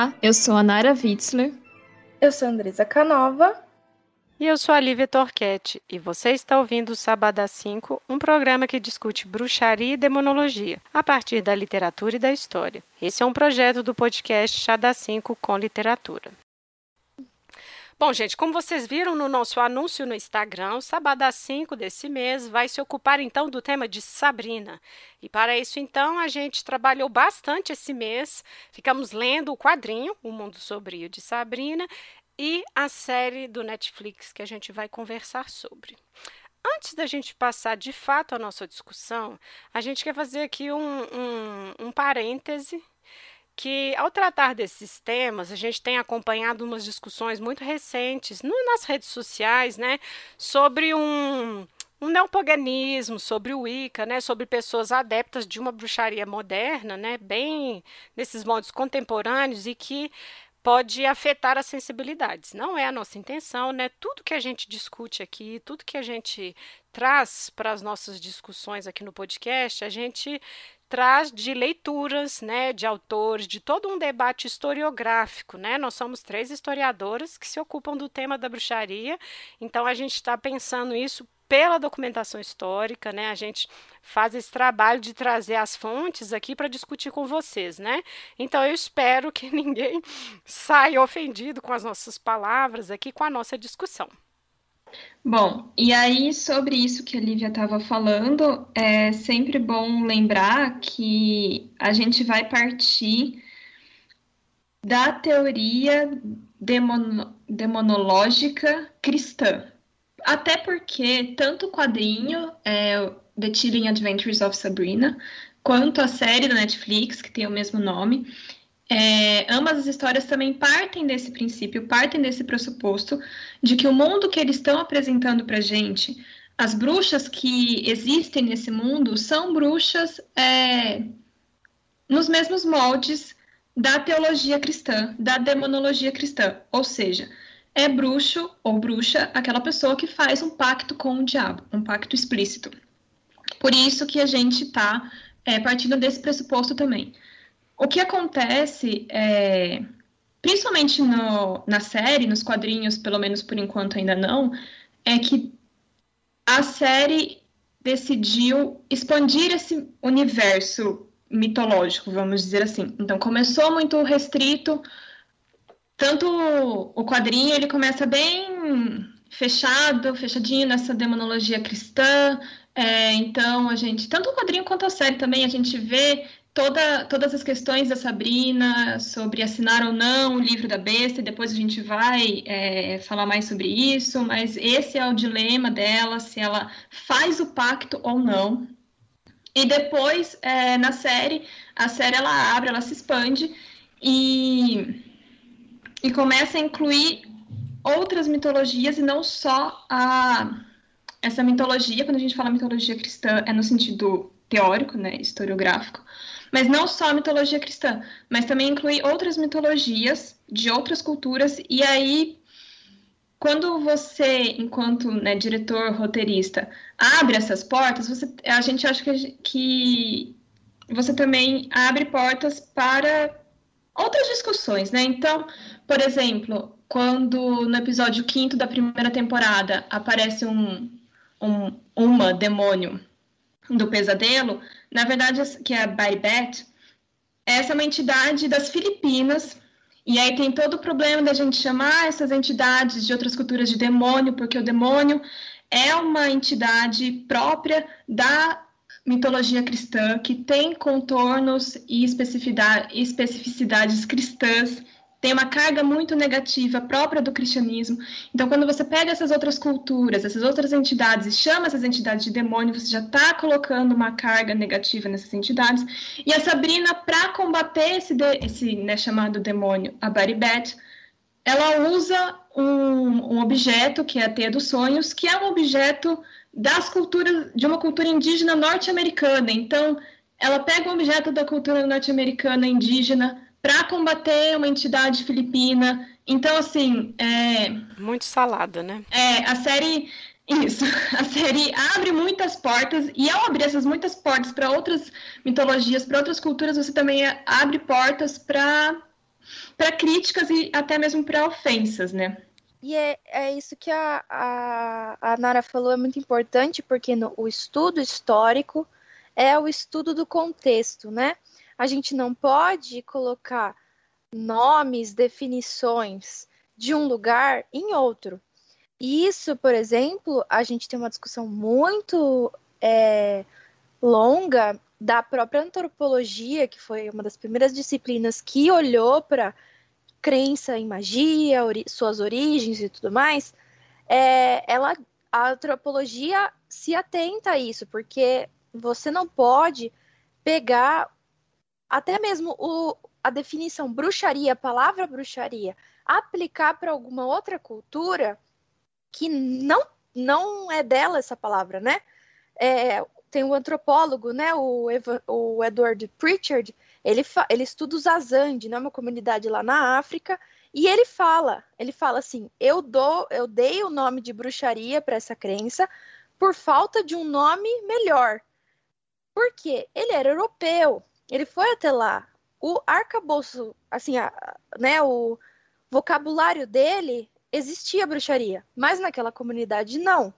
Olá, eu sou a Nara Witzler. Eu sou a Andresa Canova. E eu sou a Lívia Torquete, e você está ouvindo o Sabadá 5, um programa que discute bruxaria e demonologia, a partir da literatura e da história. Esse é um projeto do podcast Chá da 5 com literatura. Bom, gente, como vocês viram no nosso anúncio no Instagram, o Sabadá 5 desse mês vai se ocupar então do tema de Sabrina. E para isso, então, a gente trabalhou bastante esse mês. Ficamos lendo o quadrinho O Mundo Sobrio de Sabrina e a série do Netflix que a gente vai conversar sobre. Antes da gente passar de fato a nossa discussão, a gente quer fazer aqui um, um, um parêntese que, ao tratar desses temas, a gente tem acompanhado umas discussões muito recentes no, nas redes sociais, né, sobre um, um neopaganismo, sobre o Wicca, né, sobre pessoas adeptas de uma bruxaria moderna, né, bem nesses modos contemporâneos e que pode afetar as sensibilidades. Não é a nossa intenção, né? Tudo que a gente discute aqui, tudo que a gente traz para as nossas discussões aqui no podcast, a gente traz de leituras, né, de autores, de todo um debate historiográfico, né? Nós somos três historiadoras que se ocupam do tema da bruxaria, então a gente está pensando isso pela documentação histórica, né? A gente faz esse trabalho de trazer as fontes aqui para discutir com vocês, né? Então eu espero que ninguém saia ofendido com as nossas palavras aqui, com a nossa discussão. Bom, e aí sobre isso que a Lívia estava falando, é sempre bom lembrar que a gente vai partir da teoria demon demonológica cristã, até porque tanto o quadrinho, é, The Chilling Adventures of Sabrina, quanto a série da Netflix, que tem o mesmo nome, é, ambas as histórias também partem desse princípio, partem desse pressuposto de que o mundo que eles estão apresentando para gente, as bruxas que existem nesse mundo, são bruxas é, nos mesmos moldes da teologia cristã, da demonologia cristã, ou seja, é bruxo ou bruxa aquela pessoa que faz um pacto com o diabo, um pacto explícito. Por isso que a gente está é, partindo desse pressuposto também. O que acontece, é, principalmente no, na série, nos quadrinhos, pelo menos por enquanto ainda não, é que a série decidiu expandir esse universo mitológico, vamos dizer assim. Então começou muito restrito tanto o quadrinho ele começa bem fechado, fechadinho nessa demonologia cristã. É, então a gente, tanto o quadrinho quanto a série também, a gente vê toda, todas as questões da Sabrina sobre assinar ou não o livro da besta, e depois a gente vai é, falar mais sobre isso, mas esse é o dilema dela, se ela faz o pacto ou não. E depois, é, na série, a série ela abre, ela se expande, e e começa a incluir outras mitologias e não só a essa mitologia, quando a gente fala mitologia cristã, é no sentido teórico, né, historiográfico, mas não só a mitologia cristã, mas também inclui outras mitologias de outras culturas, e aí, quando você, enquanto né, diretor, roteirista, abre essas portas, você, a gente acha que, que você também abre portas para outras discussões, né? Então, por exemplo, quando no episódio quinto da primeira temporada aparece um, um uma demônio do pesadelo, na verdade, que é a Baibat, essa é uma entidade das Filipinas, e aí tem todo o problema da gente chamar essas entidades de outras culturas de demônio, porque o demônio é uma entidade própria da mitologia cristã que tem contornos e especificidades cristãs, tem uma carga muito negativa própria do cristianismo. Então, quando você pega essas outras culturas, essas outras entidades e chama essas entidades de demônio, você já está colocando uma carga negativa nessas entidades. E a Sabrina, para combater esse, esse né, chamado demônio, a Baribet, ela usa um, um objeto que é a teia dos sonhos, que é um objeto das culturas de uma cultura indígena norte-americana. Então, ela pega um objeto da cultura norte-americana indígena para combater uma entidade filipina. Então, assim, é... muito salada, né? É, a série isso, a série abre muitas portas e ao abrir essas muitas portas para outras mitologias, para outras culturas, você também abre portas para para críticas e até mesmo para ofensas, né? E é, é isso que a, a, a Nara falou, é muito importante, porque no, o estudo histórico é o estudo do contexto, né? A gente não pode colocar nomes, definições de um lugar em outro. E isso, por exemplo, a gente tem uma discussão muito é, longa da própria antropologia, que foi uma das primeiras disciplinas que olhou para crença em magia, ori suas origens e tudo mais, é, ela, a antropologia se atenta a isso, porque você não pode pegar até mesmo o, a definição bruxaria, a palavra bruxaria, aplicar para alguma outra cultura que não, não é dela essa palavra, né? É, tem um antropólogo, né, o, Eva, o Edward Pritchard, ele, ele estuda os Azande, né, uma comunidade lá na África, e ele fala, ele fala assim, eu dou, eu dei o nome de bruxaria para essa crença por falta de um nome melhor. Por quê? Ele era europeu, ele foi até lá. O arcabouço, assim, a, né, o vocabulário dele existia bruxaria, mas naquela comunidade não.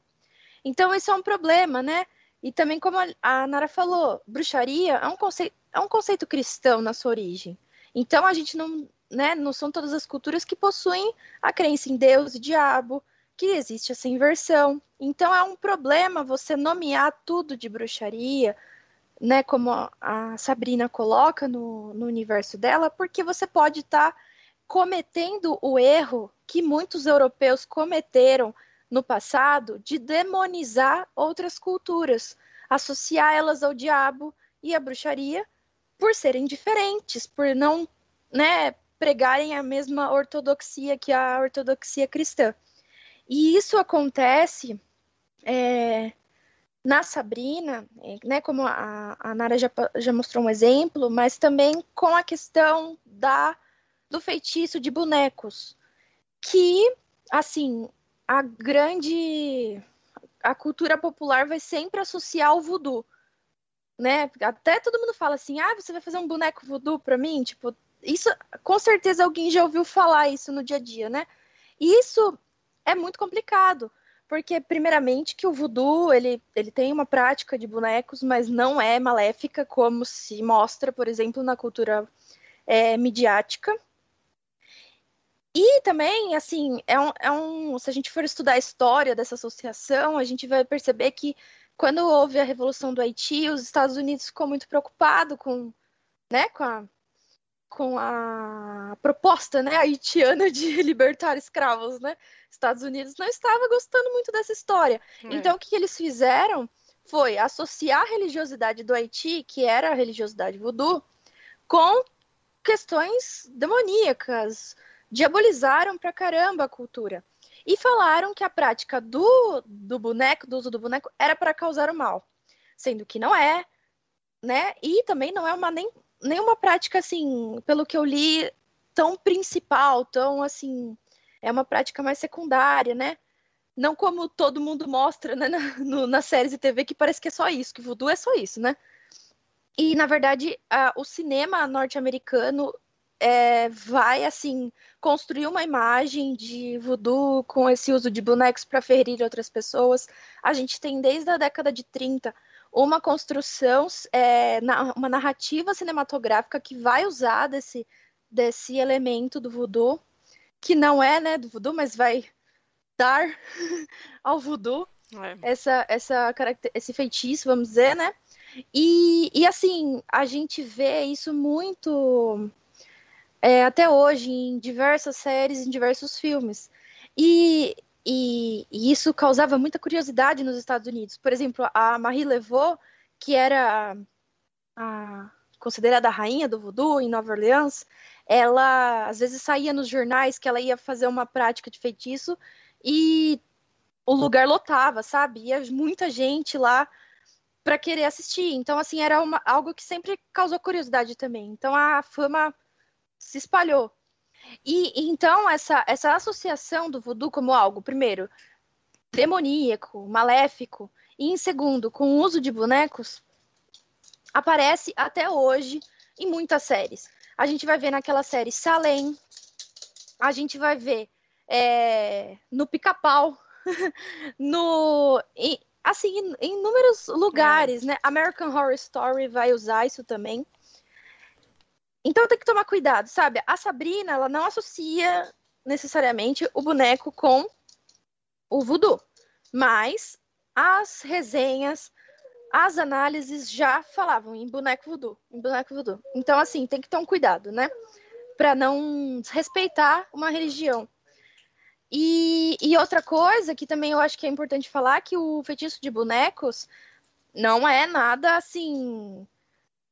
Então, isso é um problema, né? E também, como a Nara falou, bruxaria é um conceito, é um conceito cristão na sua origem. Então, a gente não, né, não são todas as culturas que possuem a crença em Deus e diabo, que existe essa inversão. Então, é um problema você nomear tudo de bruxaria, né, como a Sabrina coloca no, no universo dela, porque você pode estar tá cometendo o erro que muitos europeus cometeram no passado de demonizar outras culturas, associar elas ao diabo e à bruxaria por serem diferentes, por não né, pregarem a mesma ortodoxia que a ortodoxia cristã. E isso acontece é, na Sabrina, né, como a, a Nara já, já mostrou um exemplo, mas também com a questão da do feitiço de bonecos, que, assim, a grande a cultura popular vai sempre associar o voodoo, né? Até todo mundo fala assim: "Ah, você vai fazer um boneco voodoo para mim?" Tipo, isso com certeza alguém já ouviu falar isso no dia a dia, né? E isso é muito complicado, porque primeiramente que o voodoo, ele, ele tem uma prática de bonecos, mas não é maléfica como se mostra, por exemplo, na cultura é, midiática. E também, assim, é um, é um, se a gente for estudar a história dessa associação, a gente vai perceber que quando houve a Revolução do Haiti, os Estados Unidos ficou muito preocupado com, né, com a, com a proposta, né, haitiana de libertar escravos, né? Estados Unidos não estava gostando muito dessa história. É. Então, o que eles fizeram foi associar a religiosidade do Haiti, que era a religiosidade voodoo, com questões demoníacas, diabolizaram pra caramba a cultura. E falaram que a prática do, do boneco, do uso do boneco, era para causar o mal. Sendo que não é, né? E também não é uma nem, nenhuma prática, assim, pelo que eu li, tão principal, tão assim. É uma prática mais secundária, né? Não como todo mundo mostra né, na, no, nas séries de TV, que parece que é só isso, que voodoo é só isso, né? E, na verdade, a, o cinema norte-americano é, vai assim construir uma imagem de voodoo com esse uso de bonecos para ferir outras pessoas. A gente tem desde a década de 30 uma construção, é, uma narrativa cinematográfica que vai usar desse, desse elemento do voodoo, que não é né, do voodoo, mas vai dar ao voodoo é. essa, essa, esse feitiço, vamos dizer, né? E, e assim, a gente vê isso muito é, até hoje em diversas séries, em diversos filmes. E, e, e, isso causava muita curiosidade nos Estados Unidos. Por exemplo, a Marie Laveau, que era a, considerada a rainha do voodoo em Nova Orleans, ela às vezes saía nos jornais que ela ia fazer uma prática de feitiço e o lugar lotava, sabe? Ia muita gente lá para querer assistir. Então, assim, era uma, algo que sempre causou curiosidade também. Então, a fama se espalhou. E então essa, essa associação do voodoo como algo, primeiro, demoníaco, maléfico, e em segundo, com o uso de bonecos, aparece até hoje em muitas séries. a gente vai ver naquela série Salem, a gente vai ver é, no Pica-Pau, no em, assim em, em inúmeros lugares, é. né? American Horror Story vai usar isso também. Então tem que tomar cuidado, sabe? A Sabrina, ela não associa necessariamente o boneco com o voodoo, mas as resenhas, as análises já falavam em boneco voodoo, em boneco voodoo. Então, assim, tem que ter um cuidado, né? Para não desrespeitar uma religião. E, e, outra coisa que também eu acho que é importante falar, que o feitiço de bonecos não é nada, assim,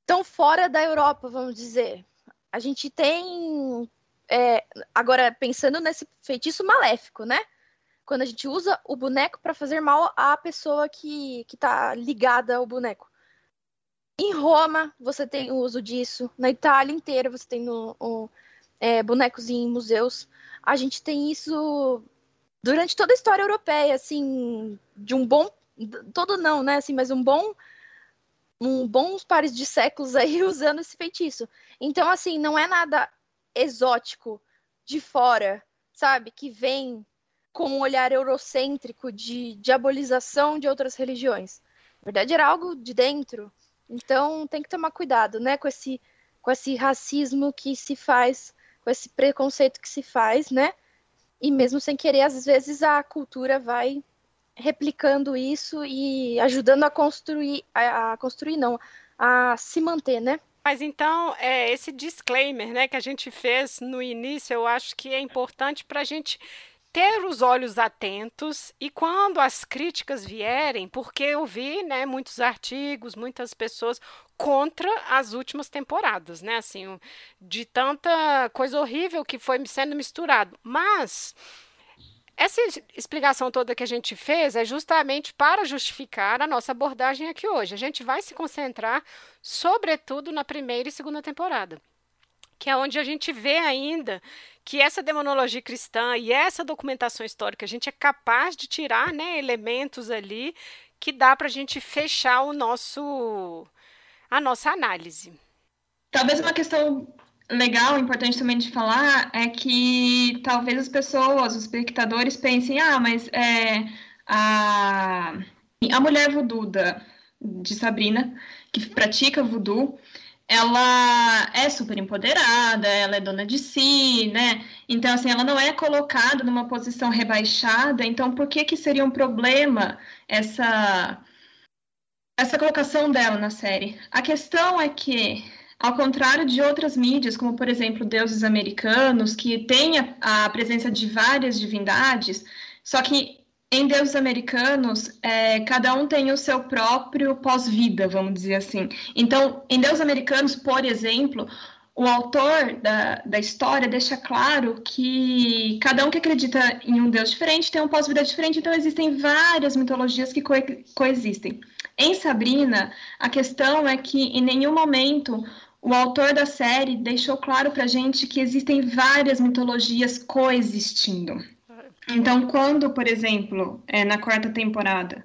tão fora da Europa, vamos dizer. A gente tem... É, agora, pensando nesse feitiço maléfico, né? quando a gente usa o boneco para fazer mal à pessoa que, que tá ligada ao boneco. Em Roma, você tem o uso disso. Na Itália inteira, você tem no, o, é, bonecos em museus. A gente tem isso durante toda a história europeia, assim, de um bom. Todo não, né? Assim, mas um bom. Um bons pares de séculos aí usando esse feitiço. Então, assim, não é nada exótico de fora, sabe? Que vem com um olhar eurocêntrico de diabolização de outras religiões. Na verdade, era algo de dentro. Então, tem que tomar cuidado, né, com esse, com esse racismo que se faz, com esse preconceito que se faz, né? E mesmo sem querer, às vezes a cultura vai replicando isso e ajudando a construir, a, a construir não, a se manter, né? Mas então, é, esse disclaimer né, que a gente fez no início, eu acho que é importante para a gente ter os olhos atentos e quando as críticas vierem, porque eu vi, né, muitos artigos, muitas pessoas contra as últimas temporadas, né, assim, de tanta coisa horrível que foi sendo misturado. Mas essa explicação toda que a gente fez é justamente para justificar a nossa abordagem aqui hoje. A gente vai se concentrar, sobretudo, na primeira e segunda temporada que é onde a gente vê ainda que essa demonologia cristã e essa documentação histórica, a gente é capaz de tirar né, elementos ali que dá para a gente fechar o nosso, a nossa análise. Talvez uma questão legal, importante também de falar, é que talvez as pessoas, os espectadores pensem, ah, mas é, a, a mulher voodoo da, de Sabrina, que pratica voodoo, ela é super empoderada, ela é dona de si, né? Então, assim, ela não é colocada numa posição rebaixada. Então, por que que seria um problema essa essa colocação dela na série? A questão é que, ao contrário de outras mídias, como por exemplo deuses americanos, que tem a, a presença de várias divindades, só que em deuses americanos, é, cada um tem o seu próprio pós-vida, vamos dizer assim. Então, em deuses americanos, por exemplo, o autor da, da história deixa claro que cada um que acredita em um deus diferente tem um pós-vida diferente, então existem várias mitologias que co coexistem. Em Sabrina, a questão é que em nenhum momento o autor da série deixou claro para gente que existem várias mitologias coexistindo. Então, quando, por exemplo, é, na quarta temporada,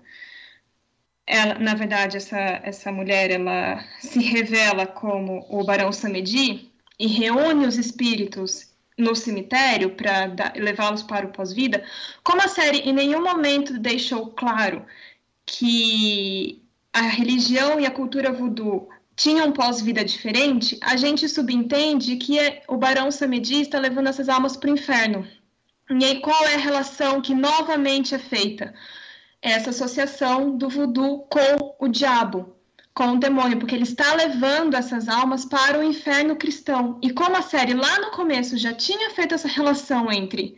ela, na verdade, essa, essa mulher ela se revela como o Barão Samedi e reúne os espíritos no cemitério para levá-los para o pós-vida, como a série em nenhum momento deixou claro que a religião e a cultura voodoo tinham pós-vida diferente, a gente subentende que é, o Barão Samedi está levando essas almas para o inferno. E aí, qual é a relação que novamente é feita? Essa associação do voodoo com o diabo, com o demônio, porque ele está levando essas almas para o inferno cristão. E como a série lá no começo já tinha feito essa relação entre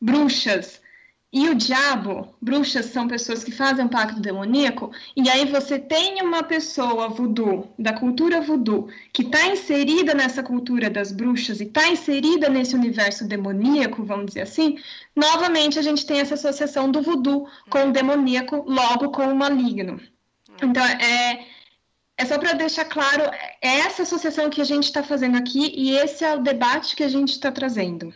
bruxas, e o diabo, bruxas são pessoas que fazem um pacto demoníaco, e aí você tem uma pessoa voodoo, da cultura voodoo, que está inserida nessa cultura das bruxas e está inserida nesse universo demoníaco, vamos dizer assim, novamente a gente tem essa associação do voodoo com o demoníaco, logo com o maligno. Então, é, é só para deixar claro, é essa associação que a gente está fazendo aqui e esse é o debate que a gente está trazendo.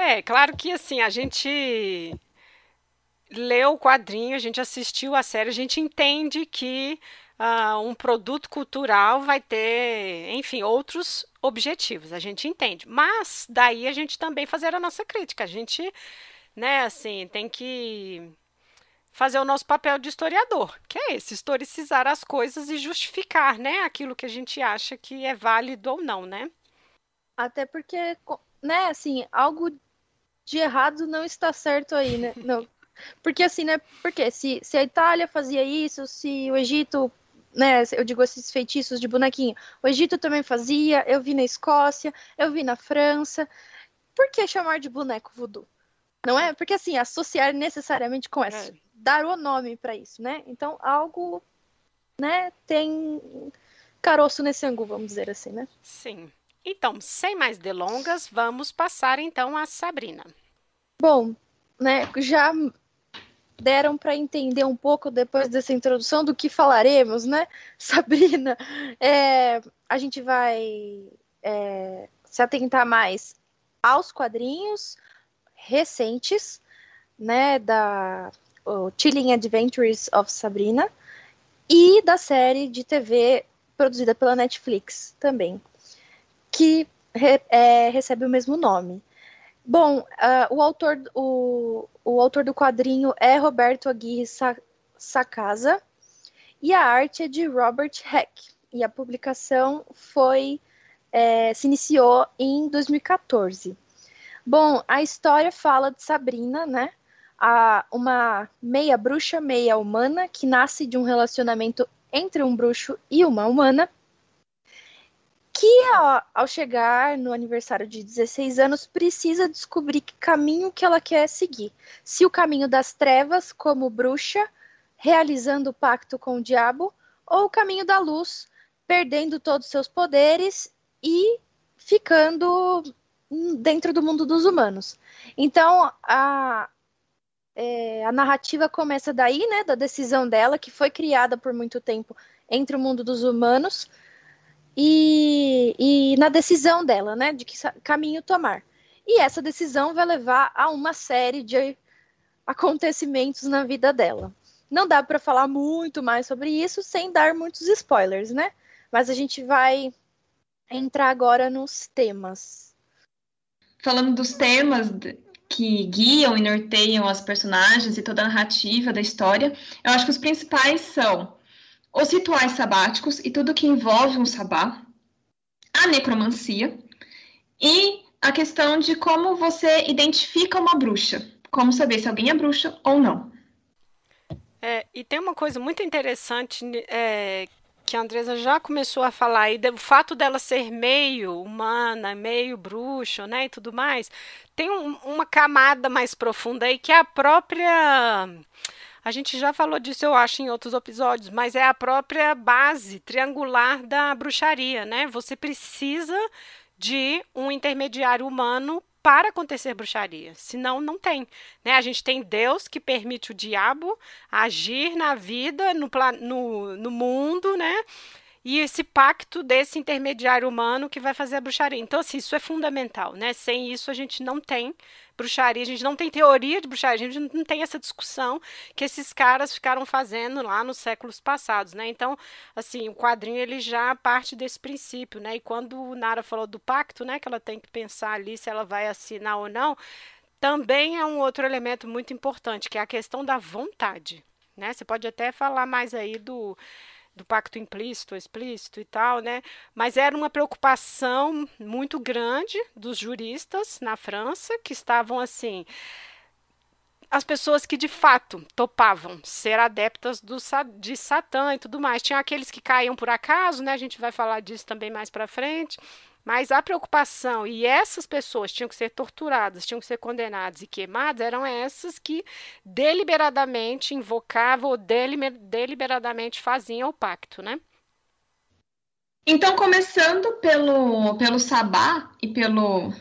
É, claro que assim, a gente leu o quadrinho, a gente assistiu a série, a gente entende que uh, um produto cultural vai ter, enfim, outros objetivos, a gente entende. Mas daí a gente também fazer a nossa crítica. A gente, né, assim, tem que fazer o nosso papel de historiador, que é esse, historicizar as coisas e justificar, né, aquilo que a gente acha que é válido ou não, né? Até porque, né, assim, algo de errado não está certo aí, né? Não. Porque assim, né? Porque se, se a Itália fazia isso, se o Egito, né? Eu digo esses feitiços de bonequinho, o Egito também fazia, eu vi na Escócia, eu vi na França. Por que chamar de boneco voodoo? Não é? Porque assim, associar necessariamente com essa. É. Dar o nome para isso, né? Então, algo, né, tem caroço nesse angu, vamos dizer assim, né? Sim. Então, sem mais delongas, vamos passar então a Sabrina. Bom, né, já deram para entender um pouco depois dessa introdução do que falaremos, né? Sabrina, é, a gente vai é, se atentar mais aos quadrinhos recentes, né, da Chilling Adventures of Sabrina e da série de TV produzida pela Netflix também, que re, é, recebe o mesmo nome. Bom, uh, o, autor, o, o autor do quadrinho é Roberto Aguirre Sacasa e a arte é de Robert Heck. E a publicação foi é, se iniciou em 2014. Bom, a história fala de Sabrina, né? A, uma meia bruxa, meia humana, que nasce de um relacionamento entre um bruxo e uma humana, que ao, ao chegar no aniversário de 16 anos precisa descobrir que caminho que ela quer seguir. Se o caminho das trevas, como bruxa, realizando o pacto com o diabo, ou o caminho da luz, perdendo todos os seus poderes e ficando dentro do mundo dos humanos. Então, a, é, a narrativa começa daí, né, da decisão dela, que foi criada por muito tempo entre o mundo dos humanos e, e na decisão dela, né, de que caminho tomar. E essa decisão vai levar a uma série de acontecimentos na vida dela. Não dá para falar muito mais sobre isso sem dar muitos spoilers, né? Mas a gente vai entrar agora nos temas. Falando dos temas que guiam e norteiam as personagens e toda a narrativa da história, eu acho que os principais são os rituais sabáticos e tudo que envolve um sabá, a necromancia e a questão de como você identifica uma bruxa, como saber se alguém é bruxa ou não. É, e tem uma coisa muito interessante é, que a Andresa já começou a falar aí, o fato dela ser meio humana, meio bruxa, né, e tudo mais, tem um, uma camada mais profunda aí que é a própria a gente já falou disso, eu acho, em outros episódios, mas é a própria base triangular da bruxaria, né? Você precisa de um intermediário humano para acontecer bruxaria, senão não tem. Né? A gente tem Deus que permite o diabo agir na vida, no, no, no mundo, né? e esse pacto desse intermediário humano que vai fazer a bruxaria. Então, assim, isso é fundamental, né? Sem isso a gente não tem bruxaria, a gente não tem teoria de bruxaria, a gente não tem essa discussão que esses caras ficaram fazendo lá nos séculos passados, né? Então, assim, o quadrinho ele já parte desse princípio, né? E quando o Nara falou do pacto, né, que ela tem que pensar ali se ela vai assinar ou não, também é um outro elemento muito importante, que é a questão da vontade, né? Você pode até falar mais aí do do pacto implícito, explícito e tal, né? Mas era uma preocupação muito grande dos juristas na França que estavam assim, as pessoas que de fato topavam ser adeptas do, de Satã e tudo mais. Tinha aqueles que caíam por acaso, né? A gente vai falar disso também mais para frente. Mas a preocupação, e essas pessoas tinham que ser torturadas, tinham que ser condenadas e queimadas, eram essas que deliberadamente invocavam ou deliberadamente faziam o pacto, né? Então, começando pelo, pelo sabá e pelo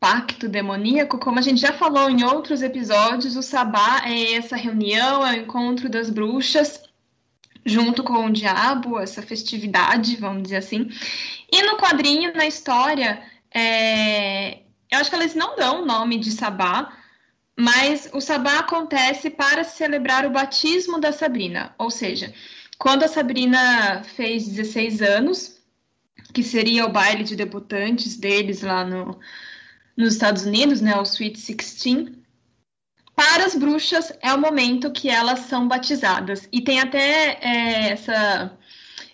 pacto demoníaco, como a gente já falou em outros episódios, o sabá é essa reunião, é o encontro das bruxas junto com o diabo, essa festividade, vamos dizer assim. E no quadrinho, na história, é... eu acho que eles não dão o nome de Sabá, mas o Sabá acontece para celebrar o batismo da Sabrina, ou seja, quando a Sabrina fez 16 anos, que seria o baile de debutantes deles lá no, nos Estados Unidos, né, o Sweet Sixteen, para as bruxas é o momento que elas são batizadas. E tem até é, essa.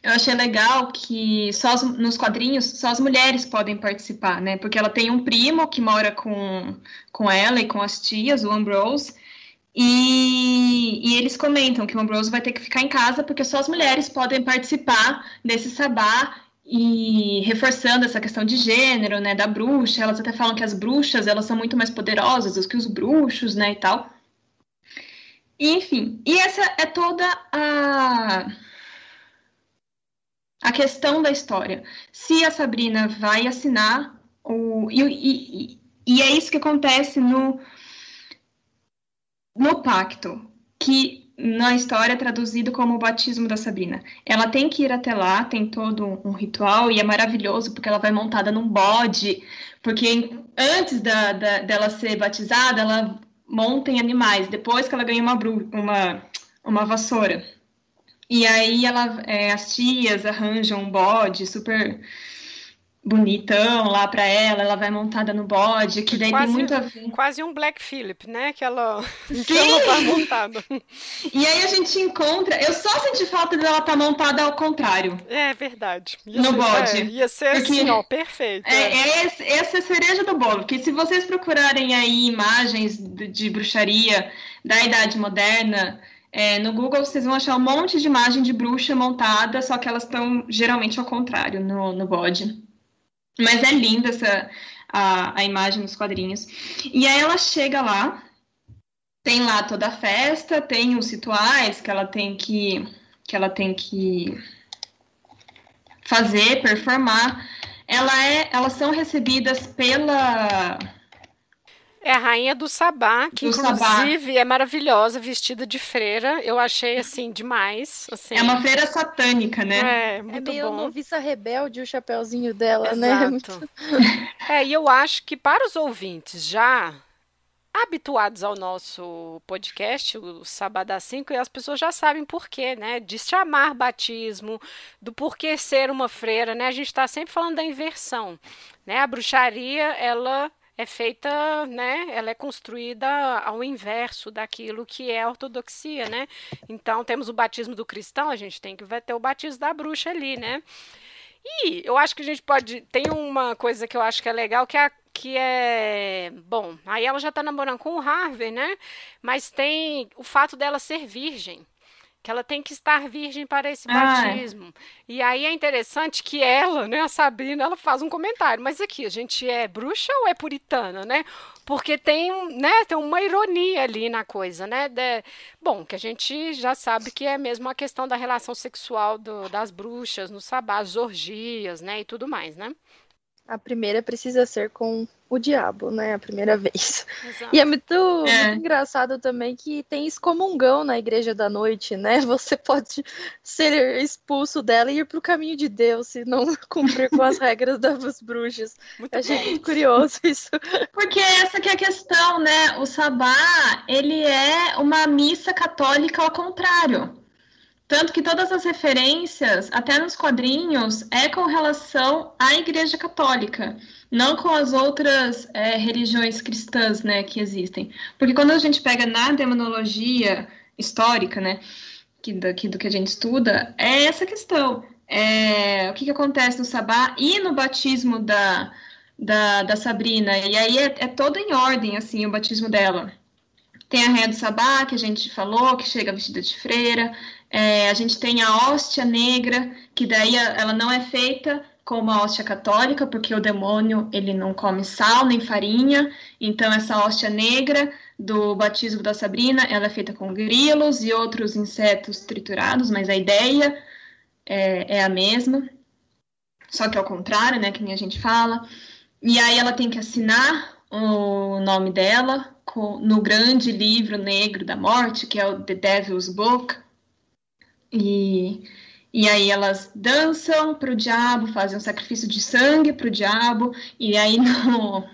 Eu achei legal que só as, nos quadrinhos só as mulheres podem participar, né? Porque ela tem um primo que mora com, com ela e com as tias, o Ambrose. E, e, eles comentam que o Ambrose vai ter que ficar em casa porque só as mulheres podem participar desse sabá e reforçando essa questão de gênero, né, da bruxa, elas até falam que as bruxas, elas são muito mais poderosas do que os bruxos, né, e tal. E, enfim, e essa é toda a a questão da história. Se a Sabrina vai assinar o e, e, e é isso que acontece no no pacto, que na história traduzido como o batismo da Sabrina. Ela tem que ir até lá, tem todo um ritual e é maravilhoso porque ela vai montada num bode, porque antes da, da, dela ser batizada, ela monta em animais, depois que ela ganha uma, uma, uma vassoura. E aí ela, é, as tias arranjam um bode super bonitão lá para ela, ela vai montada no bode, que daí quase, tem muito a ver. Quase um Black Phillip, né? Que ela, que ela tá montada. E aí a gente encontra. Eu só senti falta dela estar tá montada ao contrário. É verdade. Ia no ser, bode. É, ia ser porque, assim, ó, perfeito. É, é. é essa é a cereja do bolo, porque se vocês procurarem aí imagens de, de bruxaria da Idade Moderna. É, no Google vocês vão achar um monte de imagem de bruxa montada, só que elas estão geralmente ao contrário no, no bode. Mas é linda essa a, a imagem nos quadrinhos. E aí ela chega lá, tem lá toda a festa, tem os rituais que ela tem que que ela tem que fazer, performar. Ela é, elas são recebidas pela é a rainha do Sabá, que do inclusive Sabá. é maravilhosa, vestida de freira. Eu achei assim demais. Assim. É uma freira satânica, né? É, muito é meio bom. noviça rebelde o chapéuzinho dela, né? Exato. né? É, e eu acho que para os ouvintes já habituados ao nosso podcast, o Sabadá 5, e as pessoas já sabem por quê, né? De chamar batismo, do porquê ser uma freira, né? A gente está sempre falando da inversão, né? A bruxaria, ela é feita, né? Ela é construída ao inverso daquilo que é a ortodoxia, né? Então temos o batismo do cristão, a gente tem que ter o batismo da bruxa ali, né? E eu acho que a gente pode. Tem uma coisa que eu acho que é legal, que é que é. Bom, aí ela já tá namorando com o Harvey, né? Mas tem o fato dela ser virgem que ela tem que estar virgem para esse ah, é. batismo. E aí é interessante que ela, né, a Sabrina, ela faz um comentário, mas aqui a gente é bruxa ou é puritana, né? Porque tem, né, tem uma ironia ali na coisa, né? De, bom, que a gente já sabe que é mesmo a questão da relação sexual do, das bruxas no sabá, as orgias, né, e tudo mais, né? A primeira precisa ser com o diabo, né? A primeira vez. Exato. E é muito, é muito, engraçado também que tem excomungão na igreja da noite, né? Você pode ser expulso dela e ir para o caminho de Deus se não cumprir com as regras das bruxas. Muito Achei muito curioso isso. Porque essa que é a questão, né? O sabá, ele é uma missa católica ao contrário. Tanto que todas as referências, até nos quadrinhos, é com relação à Igreja Católica, não com as outras é, religiões cristãs, né, que existem. Porque quando a gente pega na demonologia histórica, né, que, do, que, a gente estuda, é essa questão. É, o que, que acontece no sabá e no batismo da, da, da Sabrina. E aí é, é todo em ordem, assim, o batismo dela. Tem a Rainha do Sabá, que a gente falou, que chega vestida de freira. É, a gente tem a hóstia negra, que daí ela não é feita como a hóstia católica, porque o demônio ele não come sal nem farinha. Então essa hóstia negra do batismo da Sabrina, ela é feita com grilos e outros insetos triturados, mas a ideia é, é a mesma, só que ao contrário, né, que nem a gente fala. E aí ela tem que assinar o nome dela com, no grande livro negro da morte, que é o The Devil's Book, e, e aí elas dançam para o diabo, fazem um sacrifício de sangue para o diabo, e aí no,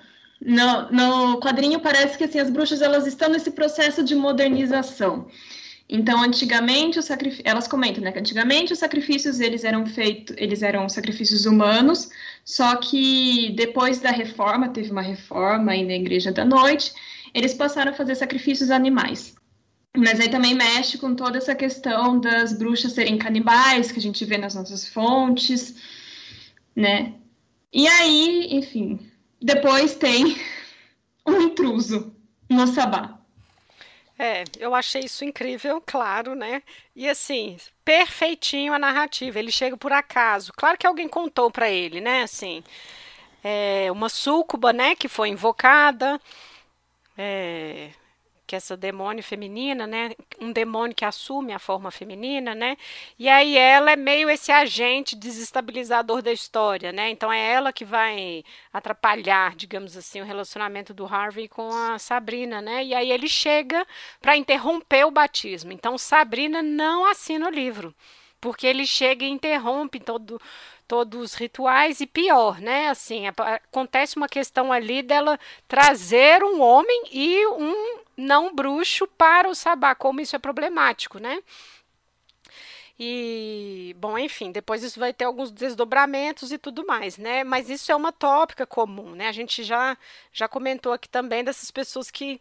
no, no quadrinho parece que assim, as bruxas elas estão nesse processo de modernização. Então, antigamente, sacrif... elas comentam, né, que antigamente os sacrifícios eles eram feitos, eles eram sacrifícios humanos, só que depois da reforma, teve uma reforma aí na Igreja da Noite, eles passaram a fazer sacrifícios animais. Mas aí também mexe com toda essa questão das bruxas serem canibais, que a gente vê nas nossas fontes, né? E aí, enfim, depois tem um intruso no sabá. É, eu achei isso incrível, claro, né? E assim, perfeitinho a narrativa. Ele chega por acaso. Claro que alguém contou para ele, né? Assim, é, uma súcuba, né? Que foi invocada. É, que essa demônio feminina, né? Um demônio que assume a forma feminina, né? E aí ela é meio esse agente desestabilizador da história, né? Então é ela que vai atrapalhar, digamos assim, o relacionamento do Harvey com a Sabrina, né? E aí ele chega para interromper o batismo. Então Sabrina não assina o livro, porque ele chega e interrompe todo todos os rituais e pior, né? Assim, acontece uma questão ali dela trazer um homem e um não bruxo para o sabá, como isso é problemático, né? E, bom, enfim, depois isso vai ter alguns desdobramentos e tudo mais, né? Mas isso é uma tópica comum, né? A gente já, já comentou aqui também dessas pessoas que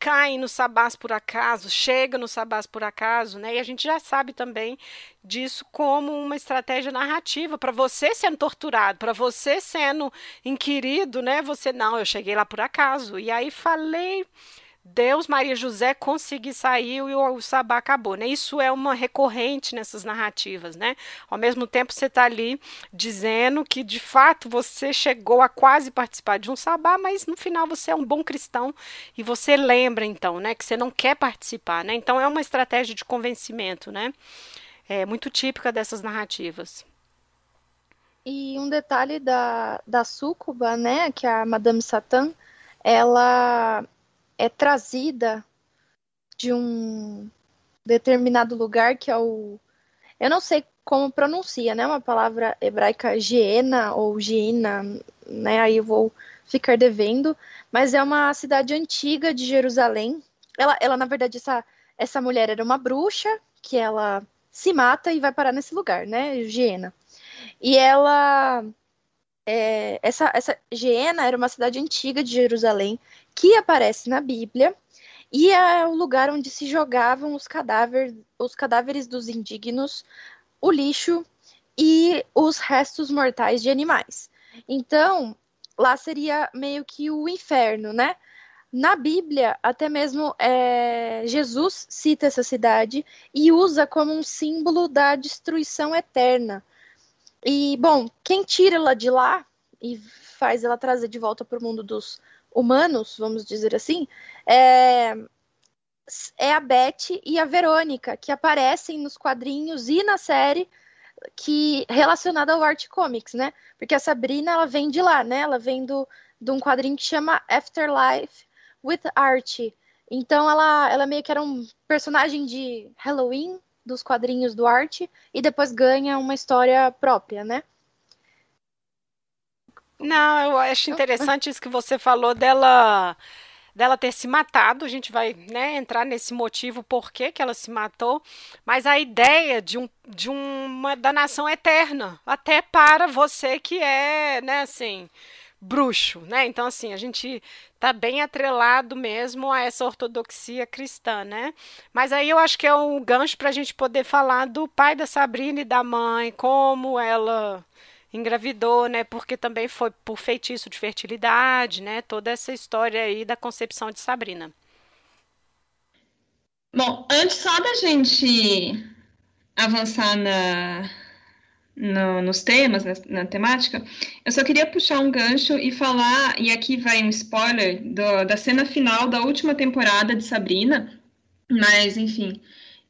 caem no sabás por acaso, chegam no sabás por acaso, né? E a gente já sabe também disso como uma estratégia narrativa para você sendo torturado, para você sendo inquirido, né? Você não, eu cheguei lá por acaso. E aí falei Deus, Maria José conseguiu sair e o, sabá acabou, né? Isso é uma recorrente nessas narrativas, né? Ao mesmo tempo você está ali dizendo que de fato você chegou a quase participar de um sabá, mas no final você é um bom cristão e você lembra então, né, que você não quer participar, né? Então é uma estratégia de convencimento, né? É muito típica dessas narrativas. E um detalhe da, da súcuba, né, que a Madame Satã, ela é trazida de um determinado lugar que é o. Eu não sei como pronuncia, né? Uma palavra hebraica Geena ou Giena, né? Aí eu vou ficar devendo, mas é uma cidade antiga de Jerusalém. Ela, ela na verdade, essa, essa mulher era uma bruxa que ela se mata e vai parar nesse lugar, né? Giena. E ela é, essa, essa Geena era uma cidade antiga de Jerusalém que aparece na Bíblia e é o lugar onde se jogavam os cadáveres, os cadáveres dos indignos, o lixo e os restos mortais de animais. Então, lá seria meio que o inferno, né? Na Bíblia, até mesmo é, Jesus cita essa cidade e usa como um símbolo da destruição eterna. E, bom, quem tira ela de lá e faz ela trazer de volta para o mundo dos humanos, vamos dizer assim, é, é a Beth e a Verônica, que aparecem nos quadrinhos e na série que relacionada ao Art Comics, né? Porque a Sabrina, ela vem de lá, né? Ela vem do, de um quadrinho que chama Afterlife with Art. Então, ela, ela meio que era um personagem de Halloween dos quadrinhos do Art e depois ganha uma história própria, né? Não, eu acho interessante isso que você falou dela dela ter se matado, a gente vai né, entrar nesse motivo por que, que ela se matou, mas a ideia de, um, de uma da nação eterna, até para você que é, né, assim, bruxo, né? Então, assim, a gente tá bem atrelado mesmo a essa ortodoxia cristã, né? Mas aí eu acho que é um gancho para a gente poder falar do pai da Sabrina e da mãe, como ela engravidou, né? Porque também foi por feitiço de fertilidade, né? Toda essa história aí da concepção de Sabrina. Bom, antes só da gente avançar na, no, nos temas, na, na, temática, eu só queria puxar um gancho e falar, e aqui vai um spoiler do, da cena final da última temporada de Sabrina, mas enfim,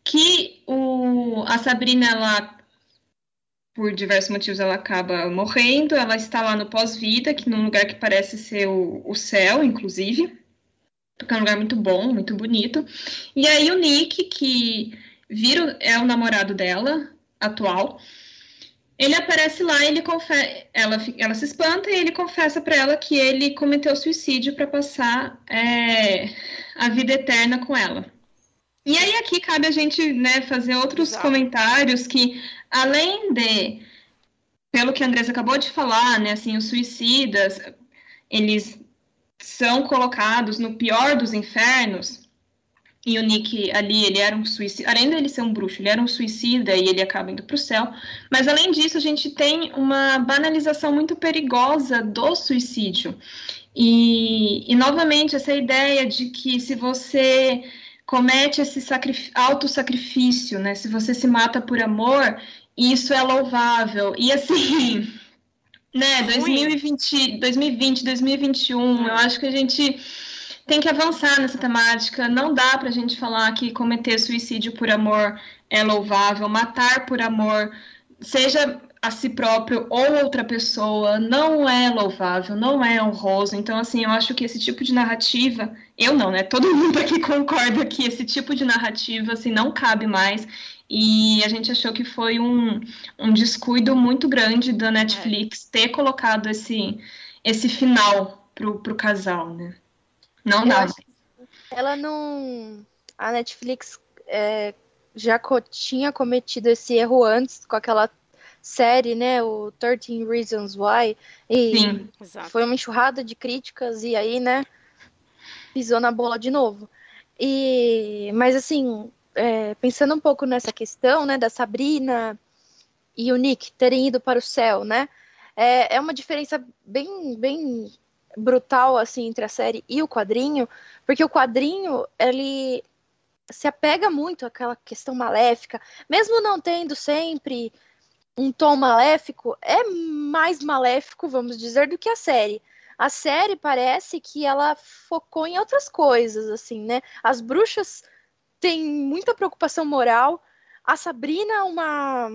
que o, a Sabrina ela por diversos motivos, ela acaba morrendo. Ela está lá no pós-vida, que num lugar que parece ser o, o céu, inclusive. Porque é um lugar muito bom, muito bonito. E aí o Nick, que vira, é o namorado dela, atual, ele aparece lá, ele confessa, ela, ela se espanta e ele confessa para ela que ele cometeu suicídio para passar é, a vida eterna com ela. E aí aqui cabe a gente né, fazer outros Exato. comentários que, além de, pelo que a Andressa acabou de falar, né, assim, os suicidas, eles são colocados no pior dos infernos, e o Nick ali, ele era um suicida, além dele ser um bruxo, ele era um suicida e ele acaba indo para o céu. Mas além disso, a gente tem uma banalização muito perigosa do suicídio. E, e novamente, essa ideia de que se você comete esse auto-sacrifício, né? Se você se mata por amor, isso é louvável. E assim, né, 2020, 2020, 2021, eu acho que a gente tem que avançar nessa temática. Não dá para a gente falar que cometer suicídio por amor é louvável, matar por amor, seja a si próprio ou outra pessoa, não é louvável, não é honroso. Então, assim, eu acho que esse tipo de narrativa, eu não, né? Todo mundo aqui concorda que esse tipo de narrativa, assim, não cabe mais. E a gente achou que foi um, um descuido muito grande da Netflix é. ter colocado esse, esse final pro, pro casal, né? Não dá. Ela não. A Netflix é, já co tinha cometido esse erro antes com aquela série, né? O 13 Reasons Why. E Sim, foi uma enxurrada de críticas e aí, né? Pisou na bola de novo. E, mas assim, é, pensando um pouco nessa questão, né, da Sabrina e o Nick terem ido para o céu, né? É, é uma diferença bem, bem brutal assim entre a série e o quadrinho, porque o quadrinho ele se apega muito àquela questão maléfica, mesmo não tendo sempre um tom maléfico, é mais maléfico, vamos dizer, do que a série. A série parece que ela focou em outras coisas, assim, né? As bruxas têm muita preocupação moral. A Sabrina é uma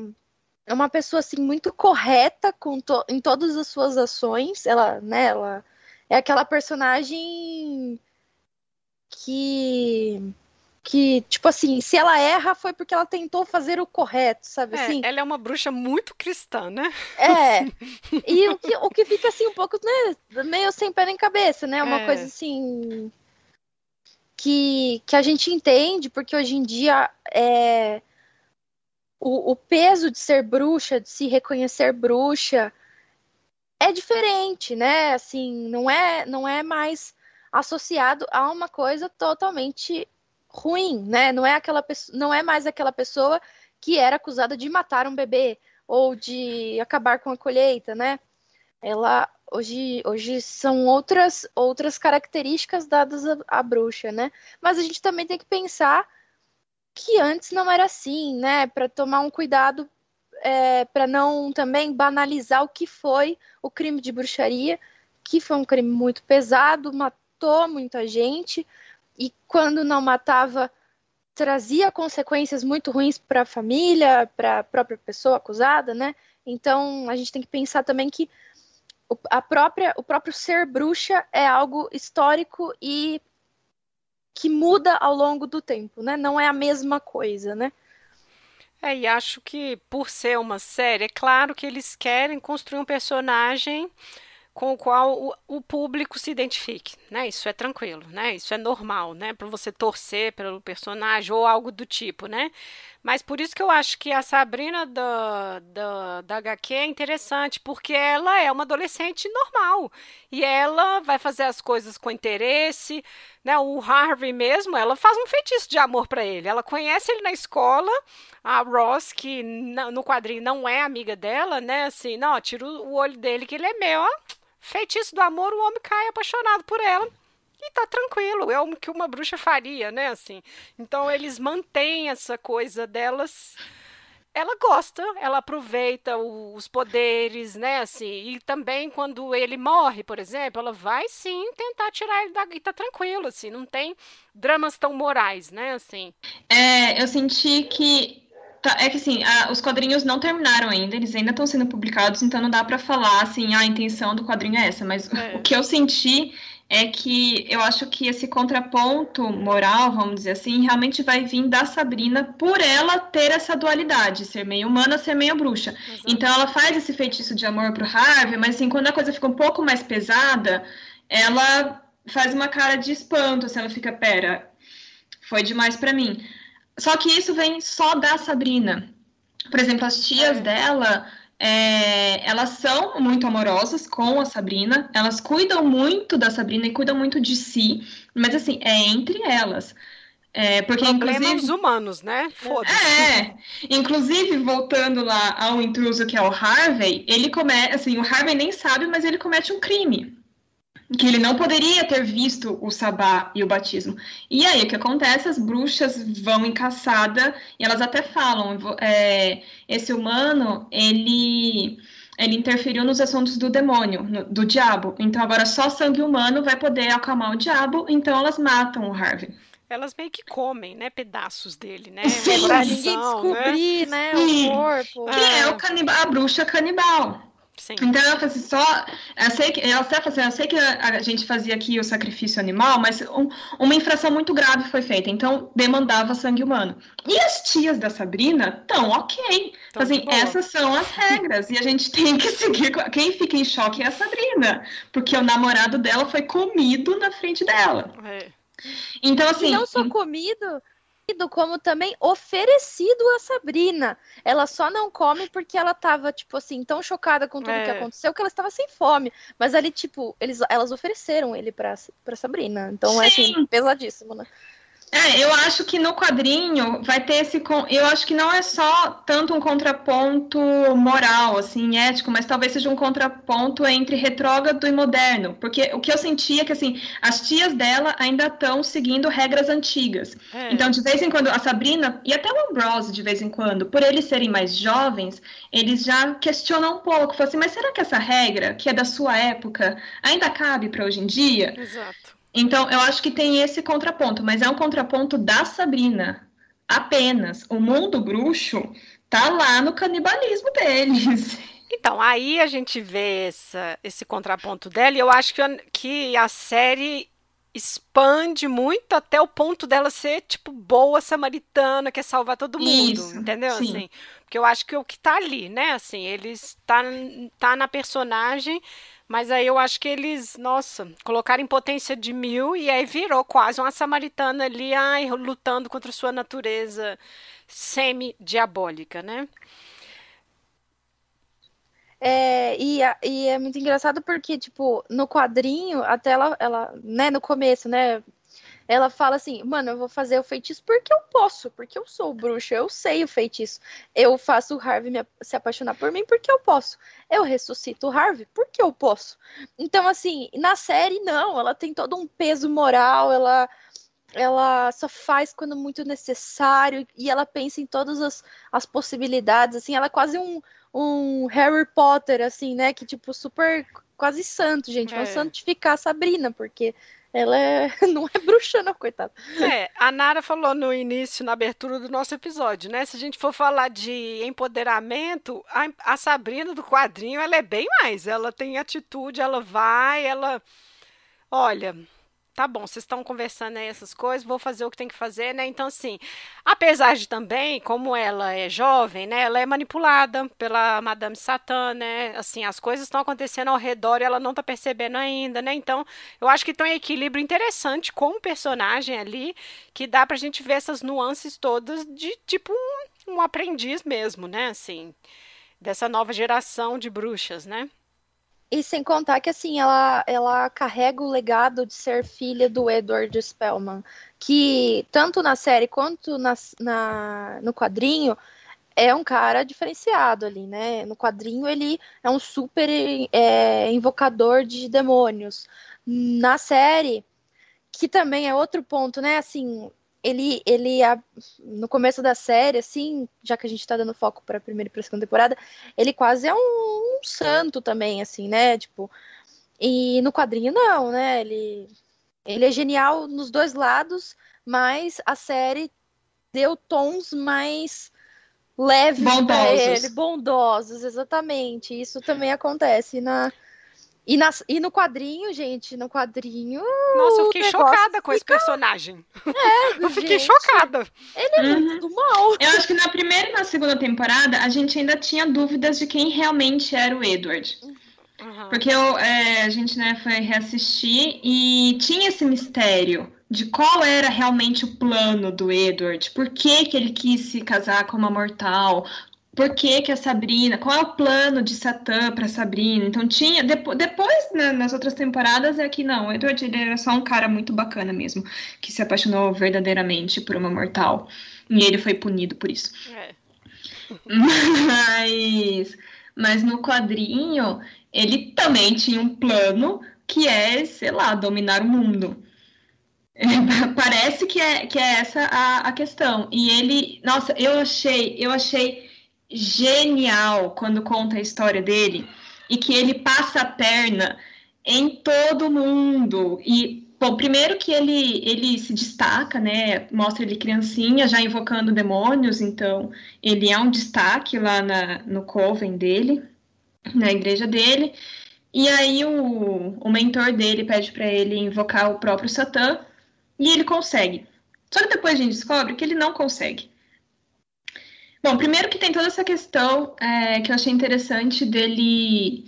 é uma pessoa assim muito correta com to em todas as suas ações. Ela, né, ela é aquela personagem que que, tipo assim, se ela erra foi porque ela tentou fazer o correto, sabe é, assim? Ela é uma bruxa muito cristã, né? É. e o que, o que fica assim um pouco, né, meio sem pé nem cabeça, né? Uma é. coisa assim que, que a gente entende, porque hoje em dia é o, o peso de ser bruxa, de se reconhecer bruxa, é diferente, né? Assim, não é, não é mais associado a uma coisa totalmente ruim, né? Não é aquela pessoa, não é mais aquela pessoa que era acusada de matar um bebê ou de acabar com a colheita, né? Ela hoje, hoje são outras outras características dadas à, à bruxa, né? Mas a gente também tem que pensar que antes não era assim, né? Para tomar um cuidado é, para não também banalizar o que foi o crime de bruxaria, que foi um crime muito pesado, matou muita gente e quando não matava trazia consequências muito ruins para a família, para a própria pessoa acusada, né? Então a gente tem que pensar também que a própria, o próprio ser bruxa é algo histórico e que muda ao longo do tempo, né? Não é a mesma coisa, né? É, e acho que por ser uma série, é claro que eles querem construir um personagem com o qual o, o, público se identifique, né? Isso é tranquilo, né? Isso é normal, né? Para você torcer pelo personagem ou algo do tipo, né? Mas por isso que eu acho que a Sabrina da, da, da HQ é interessante, porque ela é uma adolescente normal e ela vai fazer as coisas com interesse, né? O Harvey mesmo, ela faz um feitiço de amor para ele. Ela conhece ele na escola, a Ross que no quadrinho não é amiga dela, né? Assim, não, tira o olho dele que ele é meu, ó feitiço do amor, o homem cai apaixonado por ela. E tá tranquilo, é o que uma bruxa faria, né? Assim. Então eles mantêm essa coisa delas. Ela gosta, ela aproveita os poderes, né? Assim, e também quando ele morre, por exemplo, ela vai sim tentar tirar ele da. E tá tranquilo, assim, não tem dramas tão morais, né? Assim. É, eu senti que Tá, é que assim, a, os quadrinhos não terminaram ainda, eles ainda estão sendo publicados, então não dá para falar assim, ah, a intenção do quadrinho é essa, mas é. o que eu senti é que eu acho que esse contraponto moral, vamos dizer assim, realmente vai vir da Sabrina por ela ter essa dualidade, ser meio humana, ser meio bruxa. Exato. Então ela faz esse feitiço de amor pro Harvey, mas assim, quando a coisa fica um pouco mais pesada, ela faz uma cara de espanto, assim, ela fica, pera, foi demais para mim. Só que isso vem só da Sabrina. Por exemplo, as tias é. dela, é, elas são muito amorosas com a Sabrina, elas cuidam muito da Sabrina e cuidam muito de si, mas assim, é entre elas. É, porque, Problemas inclusive, humanos, né? Foda-se. É, inclusive, voltando lá ao intruso que é o Harvey, ele comete, assim, o Harvey nem sabe, mas ele comete um crime que ele não poderia ter visto o sabá e o batismo. E aí o que acontece? As bruxas vão em caçada e elas até falam: é, esse humano ele ele interferiu nos assuntos do demônio, no, do diabo. Então agora só sangue humano vai poder acalmar o diabo. Então elas matam o Harvey. Elas meio que comem, né, pedaços dele, né? Sim, pra ninguém né? descobrir, né, né o corpo. Que é, é o canibal, a bruxa canibal. Sim. Então ela assim, só. Eu sei que ela até assim, eu sei que a, gente fazia aqui o sacrifício animal, mas um, uma infração muito grave foi feita, então demandava sangue humano. E as tias da Sabrina estão ok. Então, assim, essas são as regras, e a gente tem que seguir. Quem fica em choque é a Sabrina, porque o namorado dela foi comido na frente dela. É. Então, assim. E não só comido, como também oferecido a Sabrina. Ela só não come porque ela tava, tipo assim, tão chocada com tudo é. que aconteceu que ela estava sem fome. Mas ali, tipo, eles, elas ofereceram ele pra, pra Sabrina. Então Sim. é assim, pesadíssimo, né? É, eu acho que no quadrinho vai ter esse. Eu acho que não é só tanto um contraponto moral, assim, ético, mas talvez seja um contraponto entre retrógrado e moderno. Porque o que eu sentia é que, assim, as tias dela ainda estão seguindo regras antigas. É. Então, de vez em quando, a Sabrina e até o Ambrose, de vez em quando, por eles serem mais jovens, eles já questionam um pouco. Falam assim, mas será que essa regra, que é da sua época, ainda cabe para hoje em dia? Exato. Então, eu acho que tem esse contraponto, mas é um contraponto da Sabrina. Apenas. O mundo bruxo tá lá no canibalismo deles. Então, aí a gente vê essa, esse contraponto dela, e eu acho que, que a série expande muito até o ponto dela ser, tipo, boa samaritana, quer salvar todo mundo, Isso, entendeu? Sim. Assim, porque eu acho que o que tá ali, né, assim, eles tá, tá na personagem mas aí eu acho que eles, nossa, colocaram em potência de mil e aí virou quase uma samaritana ali, ai, lutando contra sua natureza semi-diabólica, né? É, e, e é muito engraçado porque, tipo, no quadrinho, até ela, ela, né, no começo, né, ela fala assim, mano, eu vou fazer o feitiço porque eu posso, porque eu sou bruxa, eu sei o feitiço. Eu faço o Harvey me, se apaixonar por mim porque eu posso. Eu ressuscito o Harvey porque eu posso. Então, assim, na série, não, ela tem todo um peso moral, ela ela só faz quando muito necessário e ela pensa em todas as, as possibilidades, assim, ela é quase um, um Harry Potter, assim, né, que tipo, super, quase santo, gente, é. santificar a Sabrina, porque ela é... não é bruxa, não, coitada. É, a Nara falou no início, na abertura do nosso episódio, né? Se a gente for falar de empoderamento, a, a Sabrina do quadrinho, ela é bem mais. Ela tem atitude, ela vai, ela. Olha, tá bom, vocês estão conversando aí essas coisas, vou fazer o que tem que fazer, né? Então, assim, apesar de também, como ela é jovem, né? Ela é manipulada pela Madame Satã, né? Assim, as coisas estão acontecendo ao redor e ela não tá percebendo ainda, né? Então, eu acho que tem um equilíbrio interessante com o personagem ali, que dá pra gente ver essas nuances todas de, tipo, um, um aprendiz mesmo, né? Assim, dessa nova geração de bruxas, né? E sem contar que, assim, ela, ela carrega o legado de ser filha do Edward Spellman, que tanto na série quanto na, na, no quadrinho é um cara diferenciado ali, né? No quadrinho ele é um super é, invocador de demônios. Na série, que também é outro ponto, né? Assim, ele, ele no começo da série, assim, já que a gente tá dando foco para a primeira e pra segunda temporada, ele quase é um, um, santo também, assim, né? Tipo, e no quadrinho não, né? Ele, ele é genial nos dois lados, mas a série deu tons mais leves para ele, bondosos, exatamente. Isso também acontece na e, nas, e no quadrinho, gente, no quadrinho. Nossa, eu fiquei chocada com fica... esse personagem. É, eu fiquei gente, chocada. Ele é uhum. muito mal. Eu acho que na primeira e na segunda temporada a gente ainda tinha dúvidas de quem realmente era o Edward. Uhum. Porque eu, é, a gente né, foi reassistir e tinha esse mistério de qual era realmente o plano do Edward, por que, que ele quis se casar com uma mortal, por que, que a Sabrina, qual é o plano de Satã para Sabrina. Então tinha, depois, depois né, nas outras temporadas é que não, o Edward ele era só um cara muito bacana mesmo, que se apaixonou verdadeiramente por uma mortal. E ele foi punido por isso. É. Mas, mas no quadrinho, ele também tinha um plano que é, sei lá, dominar o mundo. Parece que é, que é essa a, a questão. E ele, nossa, eu achei, eu achei genial quando conta a história dele e que ele passa a perna em todo mundo. E, bom, primeiro que ele, ele se destaca, né? Mostra ele criancinha já invocando demônios, então ele é um destaque lá na, no coven dele, na igreja dele. E aí o, o mentor dele pede para ele invocar o próprio Satã e ele consegue. Só que depois a gente descobre que ele não consegue. Bom, primeiro que tem toda essa questão é, que eu achei interessante dele.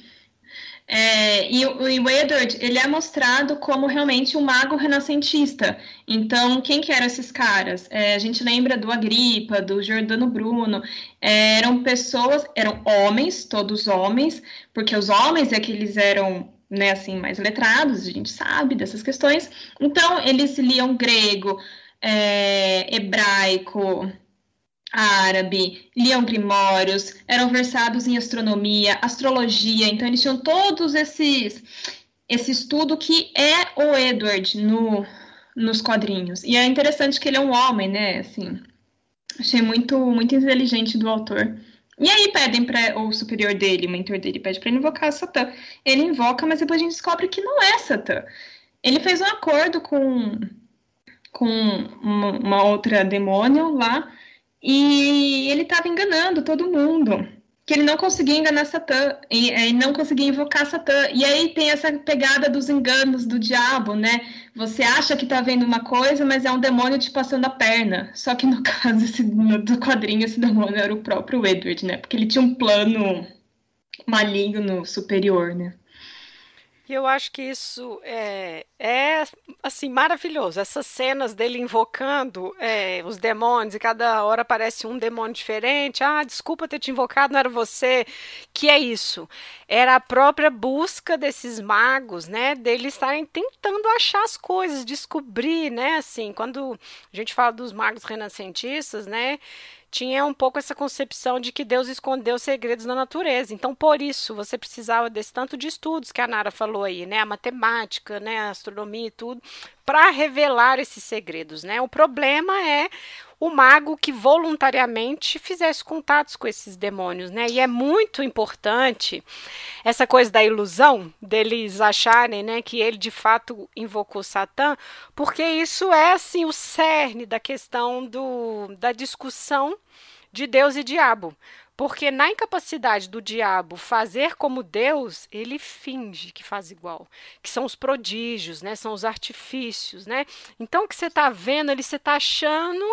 É, e, e o Edward, ele é mostrado como realmente um mago renascentista. Então, quem que eram esses caras? É, a gente lembra do Agripa, do Giordano Bruno. É, eram pessoas, eram homens, todos homens, porque os homens é que eles eram né, assim, mais letrados, a gente sabe dessas questões. Então, eles liam grego, é, hebraico, árabe, liam grimórios, eram versados em astronomia, astrologia, então eles tinham todos esses esse estudo que é o Edward no, nos quadrinhos. E é interessante que ele é um homem, né? Assim, achei muito muito inteligente do autor. E aí pedem para o superior dele, o mentor dele, pede para invocar Satã. Ele invoca, mas depois a gente descobre que não é Satã. Ele fez um acordo com com uma, uma outra demônio lá e ele estava enganando todo mundo. Que ele não conseguia enganar Satã, e, e não conseguia invocar Satã. E aí tem essa pegada dos enganos do diabo, né? Você acha que está vendo uma coisa, mas é um demônio te passando a perna. Só que no caso esse, no, do quadrinho, esse demônio era o próprio Edward, né? Porque ele tinha um plano maligno superior, né? E eu acho que isso é, é assim maravilhoso. Essas cenas dele invocando é, os demônios e cada hora aparece um demônio diferente. Ah, desculpa ter te invocado, não era você. Que é isso? Era a própria busca desses magos, né? Deles estarem tentando achar as coisas, descobrir, né? Assim, quando a gente fala dos magos renascentistas, né? Tinha um pouco essa concepção de que Deus escondeu segredos na natureza. Então, por isso, você precisava desse tanto de estudos que a Nara falou aí, né? A matemática, né? A astronomia e tudo, para revelar esses segredos, né? O problema é o mago que voluntariamente fizesse contatos com esses demônios, né? E é muito importante essa coisa da ilusão deles acharem, né, que ele de fato invocou Satã, porque isso é assim o cerne da questão do, da discussão de Deus e diabo. Porque na incapacidade do diabo fazer como Deus, ele finge que faz igual. Que são os prodígios, né? São os artifícios, né? Então, o que você está vendo ali, você está achando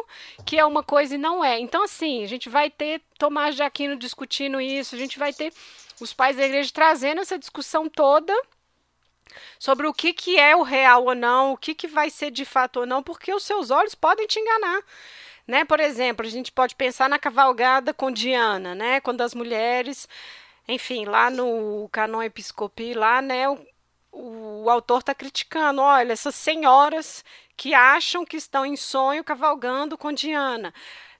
que é uma coisa e não é. Então, assim, a gente vai ter Tomás de Aquino discutindo isso, a gente vai ter os pais da igreja trazendo essa discussão toda sobre o que, que é o real ou não, o que, que vai ser de fato ou não, porque os seus olhos podem te enganar. Né? Por exemplo, a gente pode pensar na cavalgada com Diana, né? Quando as mulheres, enfim, lá no Canon Episcopi, lá, né, o, o autor está criticando, olha, essas senhoras que acham que estão em sonho cavalgando com Diana.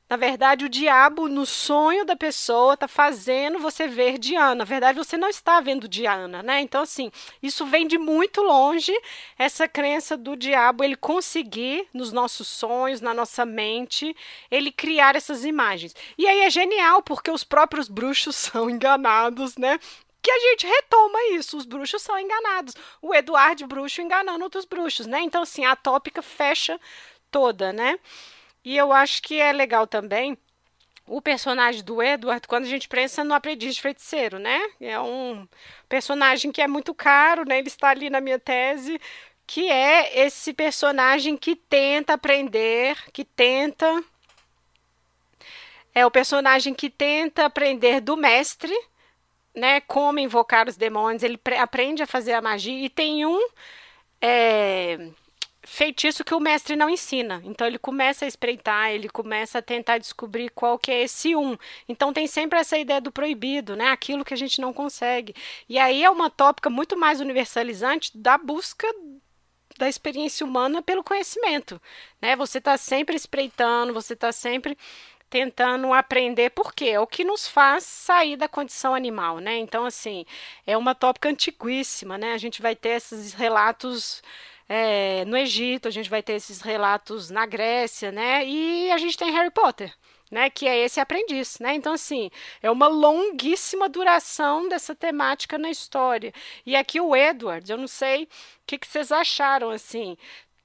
Na verdade, o diabo, no sonho da pessoa, está fazendo você ver Diana. Na verdade, você não está vendo Diana, né? Então, assim, isso vem de muito longe, essa crença do diabo, ele conseguir, nos nossos sonhos, na nossa mente, ele criar essas imagens. E aí é genial, porque os próprios bruxos são enganados, né? que a gente retoma isso. Os bruxos são enganados. O Eduardo bruxo enganando outros bruxos, né? Então, assim, a tópica fecha toda, né? E eu acho que é legal também o personagem do Edward, quando a gente pensa no aprendiz de feiticeiro, né? É um personagem que é muito caro, né? Ele está ali na minha tese, que é esse personagem que tenta aprender, que tenta. É o personagem que tenta aprender do mestre, né? Como invocar os demônios. Ele aprende a fazer a magia e tem um. É, feitiço que o mestre não ensina. Então ele começa a espreitar, ele começa a tentar descobrir qual que é esse um. Então tem sempre essa ideia do proibido, né? Aquilo que a gente não consegue. E aí é uma tópica muito mais universalizante da busca da experiência humana pelo conhecimento, né? Você está sempre espreitando, você está sempre tentando aprender por quê? É o que nos faz sair da condição animal, né? Então, assim, é uma tópica antiquíssima, né? A gente vai ter esses relatos é, no Egito, a gente vai ter esses relatos na Grécia, né? E a gente tem Harry Potter, né? Que é esse aprendiz, né? Então, assim, é uma longuíssima duração dessa temática na história. E aqui o Edward, eu não sei o que, que vocês acharam, assim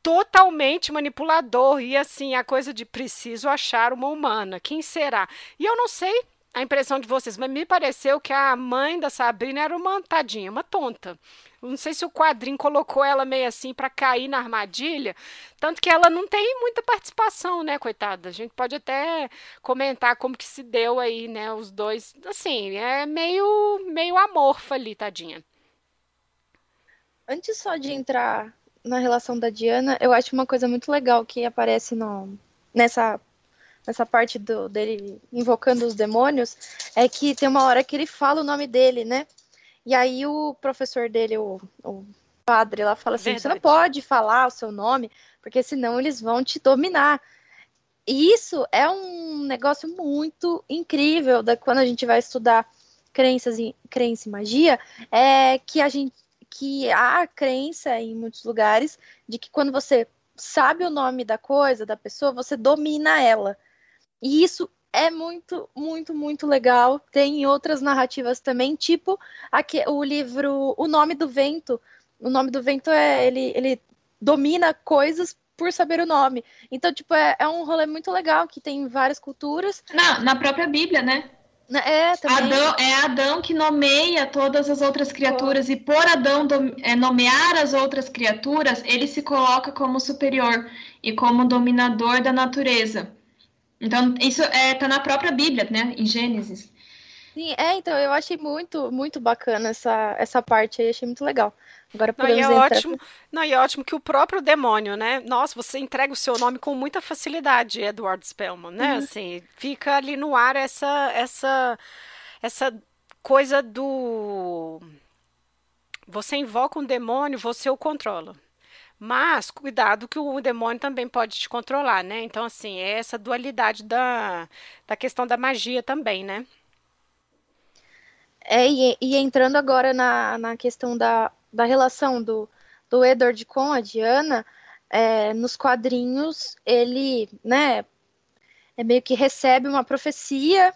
totalmente manipulador e assim a coisa de preciso achar uma humana quem será e eu não sei a impressão de vocês mas me pareceu que a mãe da Sabrina era uma tadinha uma tonta não sei se o quadrinho colocou ela meio assim para cair na armadilha, tanto que ela não tem muita participação, né, coitada. A gente pode até comentar como que se deu aí, né, os dois, assim, é meio meio amorfa ali, tadinha. Antes só de entrar na relação da Diana, eu acho uma coisa muito legal que aparece no, nessa nessa parte do, dele invocando os demônios, é que tem uma hora que ele fala o nome dele, né? E aí o professor dele, o, o padre lá, fala assim: Verdade. você não pode falar o seu nome, porque senão eles vão te dominar. E isso é um negócio muito incrível da quando a gente vai estudar crenças em crença e magia, é que a gente que há crença em muitos lugares de que quando você sabe o nome da coisa, da pessoa, você domina ela. E isso é muito, muito, muito legal. Tem outras narrativas também, tipo aqui, o livro O Nome do Vento. O Nome do Vento é ele, ele domina coisas por saber o nome. Então, tipo, é, é um rolê muito legal que tem várias culturas. Na, na própria Bíblia, né? É, também. Adão, é Adão que nomeia todas as outras criaturas, oh. e por Adão é, nomear as outras criaturas, ele se coloca como superior e como dominador da natureza. Então, isso é, tá na própria Bíblia, né? Em Gênesis. Sim, é, então eu achei muito, muito bacana essa, essa parte aí, achei muito legal. Agora não, e é ótimo, não, e é ótimo que o próprio demônio, né? Nossa, você entrega o seu nome com muita facilidade, Edward Spellman, né? Uhum. Assim, fica ali no ar essa essa essa coisa do você invoca um demônio, você o controla. Mas cuidado que o demônio também pode te controlar, né? Então, assim, é essa dualidade da, da questão da magia também, né? É, e, e entrando agora na, na questão da, da relação do, do Edward com a Diana, é, nos quadrinhos ele, né, é meio que recebe uma profecia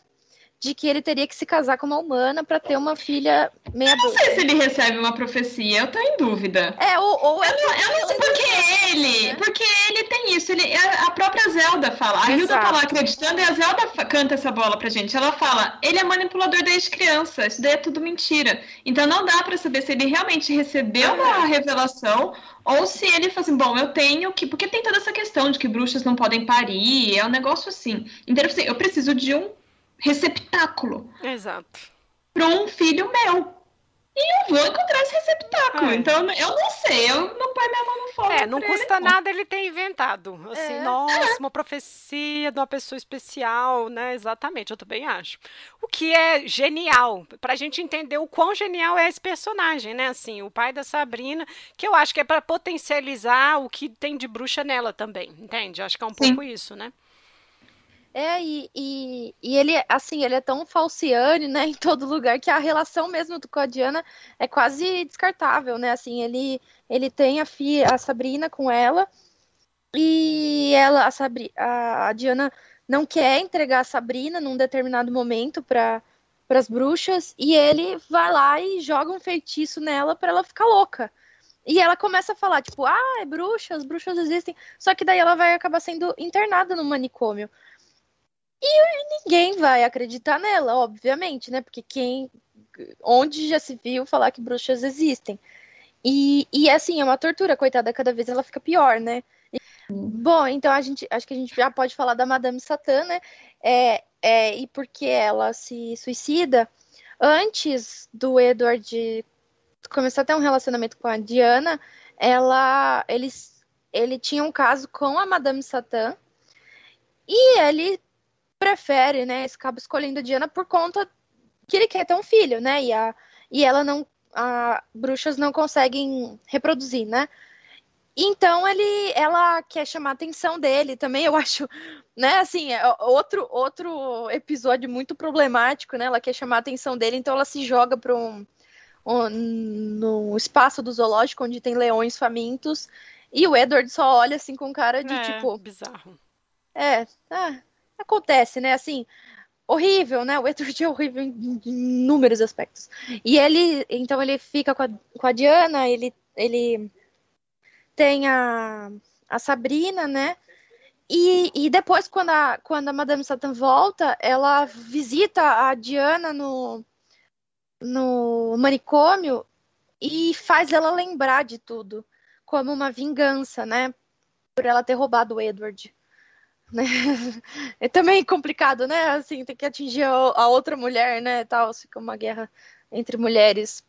de que ele teria que se casar com uma humana para ter uma filha meia Eu não sei se ele recebe uma profecia, eu tô em dúvida. É, ou, ou é não, eu não sei porque ele, né? porque ele tem isso, ele, a própria Zelda fala, a Hilda tá lá acreditando e a Zelda canta essa bola pra gente. Ela fala, ele é manipulador desde criança, isso daí é tudo mentira. Então não dá para saber se ele realmente recebeu uma revelação ou se ele fala assim, bom, eu tenho que. Porque tem toda essa questão de que bruxas não podem parir, é um negócio assim. Então, eu preciso de um receptáculo. Exato. Para um filho meu. E eu vou encontrar esse receptáculo. É. Então, eu não sei, eu não põe minha mão no fogo. É, não custa ele, nada ele ter inventado. Assim, é. nossa, é. uma profecia de uma pessoa especial, né? Exatamente, eu também acho. O que é genial, pra gente entender o quão genial é esse personagem, né? Assim, o pai da Sabrina, que eu acho que é para potencializar o que tem de bruxa nela também, entende? Acho que é um Sim. pouco isso, né? É, e, e, e, ele, assim, ele é tão falciane, né, em todo lugar, que a relação mesmo com a Diana é quase descartável, né, assim, ele, ele tem a filha, a Sabrina com ela, e ela, a, Sabri, a, a Diana não quer entregar a Sabrina num determinado momento para as bruxas, e ele vai lá e joga um feitiço nela para ela ficar louca. E ela começa a falar, tipo, ah, é bruxa, as bruxas existem. Só que daí ela vai acabar sendo internada no manicômio. E ninguém vai acreditar nela, obviamente, né? Porque quem. Onde já se viu falar que bruxas existem? E, e assim, é uma tortura, coitada, cada vez ela fica pior, né? Bom, então a gente acho que a gente já pode falar da Madame Satã, né? É, é, e porque ela se suicida antes do Edward começar a ter um relacionamento com a Diana, ela eles ele tinha um caso com a Madame Satã e ele prefere, né, acaba escolhendo a Diana por conta que ele quer ter um filho, né? E, a, e ela não. A, bruxas não conseguem reproduzir, né? Então ele, ela quer chamar a atenção dele também, eu acho, né? Assim, é outro outro episódio muito problemático, né? Ela quer chamar a atenção dele, então ela se joga para um, um no espaço do zoológico onde tem leões famintos e o Edward só olha assim com cara de é, tipo bizarro. É, ah, acontece, né? Assim, horrível, né? O Edward é horrível em, inúmeros aspectos. E ele, então ele fica com a, com a Diana, ele, ele tem a, a Sabrina, né? E, e depois, quando a, quando a Madame Satan volta, ela visita a Diana no, no manicômio e faz ela lembrar de tudo, como uma vingança, né? Por ela ter roubado o Edward né? É também complicado, né? Assim, tem que atingir a, outra mulher, né? Tal, fica uma guerra entre mulheres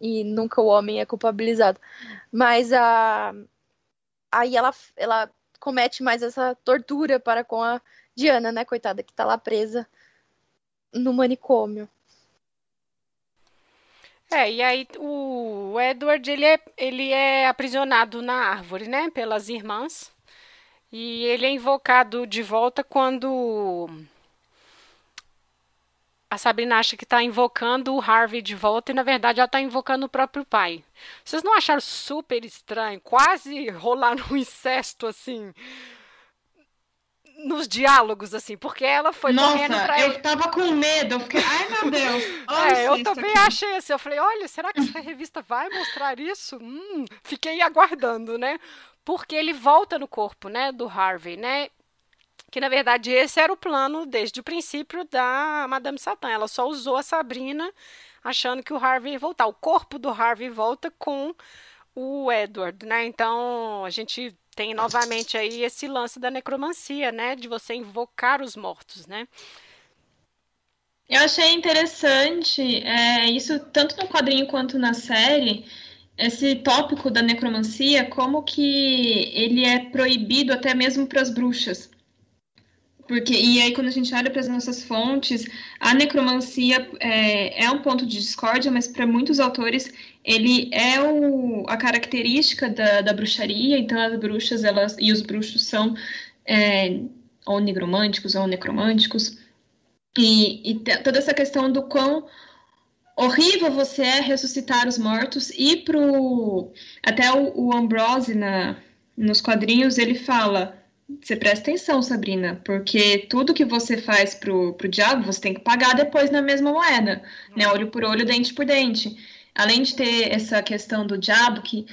e nunca o homem é culpabilizado. Mas a aí ela ela comete mais essa tortura para com a Diana, né, coitada, que tá lá presa no manicômio. É, e aí o Edward, ele é, ele é aprisionado na árvore, né, pelas irmãs. E ele é invocado de volta quando a Sabrina acha que está invocando o Harvey de volta e na verdade ela está invocando o próprio pai. Vocês não acharam super estranho? Quase rolar um incesto assim nos diálogos, assim, porque ela foi Nossa, correndo pra eu ele. tava com medo, eu fiquei, ai meu Deus. É, eu também aqui. achei assim, eu falei, olha, será que essa revista vai mostrar isso? Hum, fiquei aguardando, né? Porque ele volta no corpo, né, do Harvey, né? Que na verdade esse era o plano desde o princípio da Madame Satã. Ela só usou a Sabrina achando que o Harvey ia voltar. O corpo do Harvey volta com o Edward, né? Então a gente tem novamente aí esse lance da necromancia, né? De você invocar os mortos, né? Eu achei interessante é, isso tanto no quadrinho quanto na série esse tópico da necromancia, como que ele é proibido até mesmo para as bruxas. Porque, e aí, quando a gente olha para as nossas fontes, a necromancia é, é um ponto de discórdia, mas para muitos autores ele é o, a característica da, da bruxaria, então as bruxas elas, e os bruxos são é, ou negromânticos ou necromânticos. E, e toda essa questão do quão horrível você é ressuscitar os mortos e pro até o, o Ambrose na nos quadrinhos ele fala você presta atenção, Sabrina, porque tudo que você faz pro, pro diabo, você tem que pagar depois na mesma moeda, né? Olho por olho, dente por dente. Além de ter essa questão do diabo, que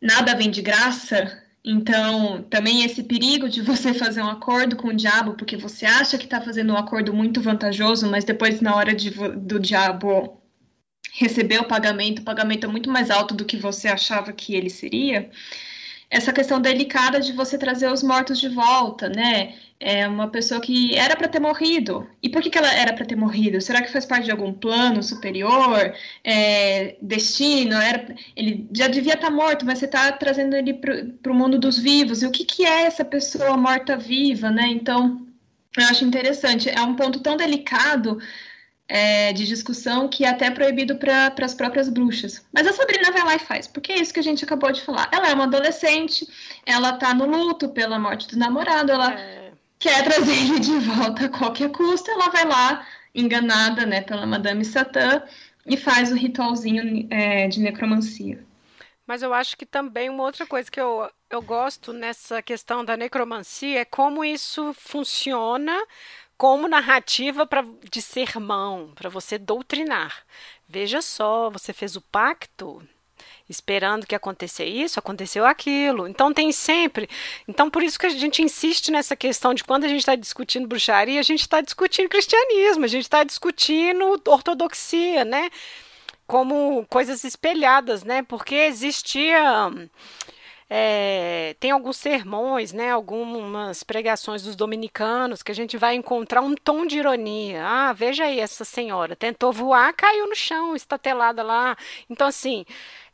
nada vem de graça, então também esse perigo de você fazer um acordo com o diabo, porque você acha que está fazendo um acordo muito vantajoso, mas depois, na hora de, do diabo receber o pagamento, o pagamento é muito mais alto do que você achava que ele seria, essa questão delicada de você trazer os mortos de volta, né? É uma pessoa que era para ter morrido. E por que, que ela era para ter morrido? Será que faz parte de algum plano superior? É, destino? Era, ele já devia estar tá morto, mas você está trazendo ele para o mundo dos vivos. E o que, que é essa pessoa morta-viva, né? Então, eu acho interessante. É um ponto tão delicado é, de discussão que é até proibido para as próprias bruxas. Mas a Sabrina vai lá e faz, porque é isso que a gente acabou de falar. Ela é uma adolescente, ela tá no luto pela morte do namorado, ela é... quer trazer ele de volta a qualquer custo, ela vai lá, enganada né, pela Madame Satã, e faz o ritualzinho é, de necromancia. Mas eu acho que também uma outra coisa que eu, eu gosto nessa questão da necromancia é como isso funciona como narrativa para de sermão, para você doutrinar. Veja só, você fez o pacto esperando que acontecesse isso, aconteceu aquilo. Então tem sempre. Então por isso que a gente insiste nessa questão de quando a gente está discutindo bruxaria, a gente está discutindo cristianismo, a gente está discutindo ortodoxia, né? Como coisas espelhadas, né? Porque existia é, tem alguns sermões, né, algumas pregações dos dominicanos que a gente vai encontrar um tom de ironia. Ah, veja aí essa senhora, tentou voar, caiu no chão, estatelada lá. Então, assim,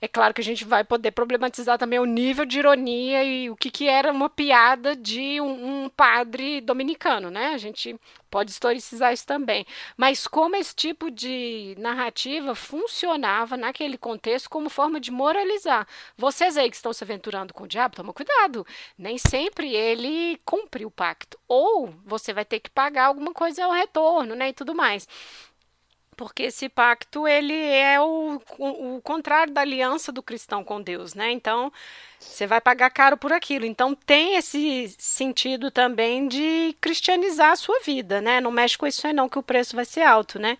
é claro que a gente vai poder problematizar também o nível de ironia e o que, que era uma piada de um, um, padre dominicano, né? A gente pode historicizar isso também. Mas como esse tipo de narrativa funcionava naquele contexto como forma de moralizar. Vocês aí que estão se aventurando com o diabo, toma cuidado. Nem sempre ele cumpre o pacto. Ou você vai ter que pagar alguma coisa ao retorno, né? E tudo mais porque esse pacto ele é o, o, contrário da aliança do cristão com Deus, né? Então você vai pagar caro por aquilo. Então tem esse sentido também de cristianizar a sua vida, né? Não mexe com isso aí não, que o preço vai ser alto, né?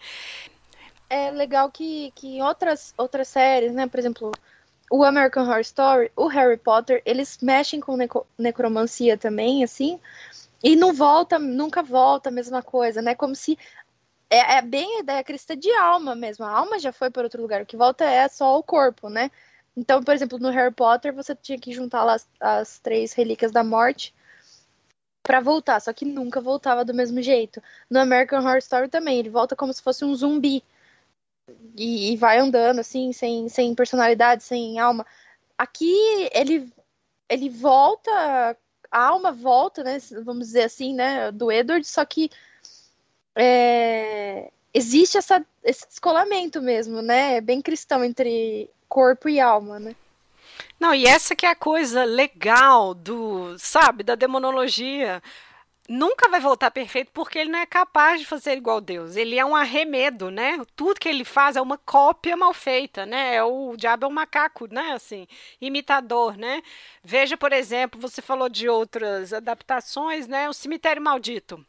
É legal que, que outras outras séries, né? Por exemplo, o American Horror Story, o Harry Potter, eles mexem com necromancia também, assim. E não volta, nunca volta a mesma coisa, né? Como se é, é, bem a ideia cristã de alma mesmo. A alma já foi para outro lugar. O que volta é só o corpo, né? Então, por exemplo, no Harry Potter, você tinha que juntar as, as três relíquias da morte para voltar, só que nunca voltava do mesmo jeito. No American Horror Story também, ele volta como se fosse um zumbi. E, e vai andando assim, sem, sem personalidade, sem alma. Aqui ele ele volta, a alma volta, né? Vamos dizer assim, né? Do Edward, só que é, existe essa, esse descolamento mesmo, né? É bem cristão entre corpo e alma, né? Não, e essa que é a coisa legal do, sabe, da demonologia. Nunca vai voltar perfeito porque ele não é capaz de fazer igual Deus. Ele é um arremedo, né? Tudo que ele faz é uma cópia mal feita, né? É o diabo é um macaco, né? Assim, imitador, né? Veja, por exemplo, você falou de outras adaptações, né? O Cemitério Maldito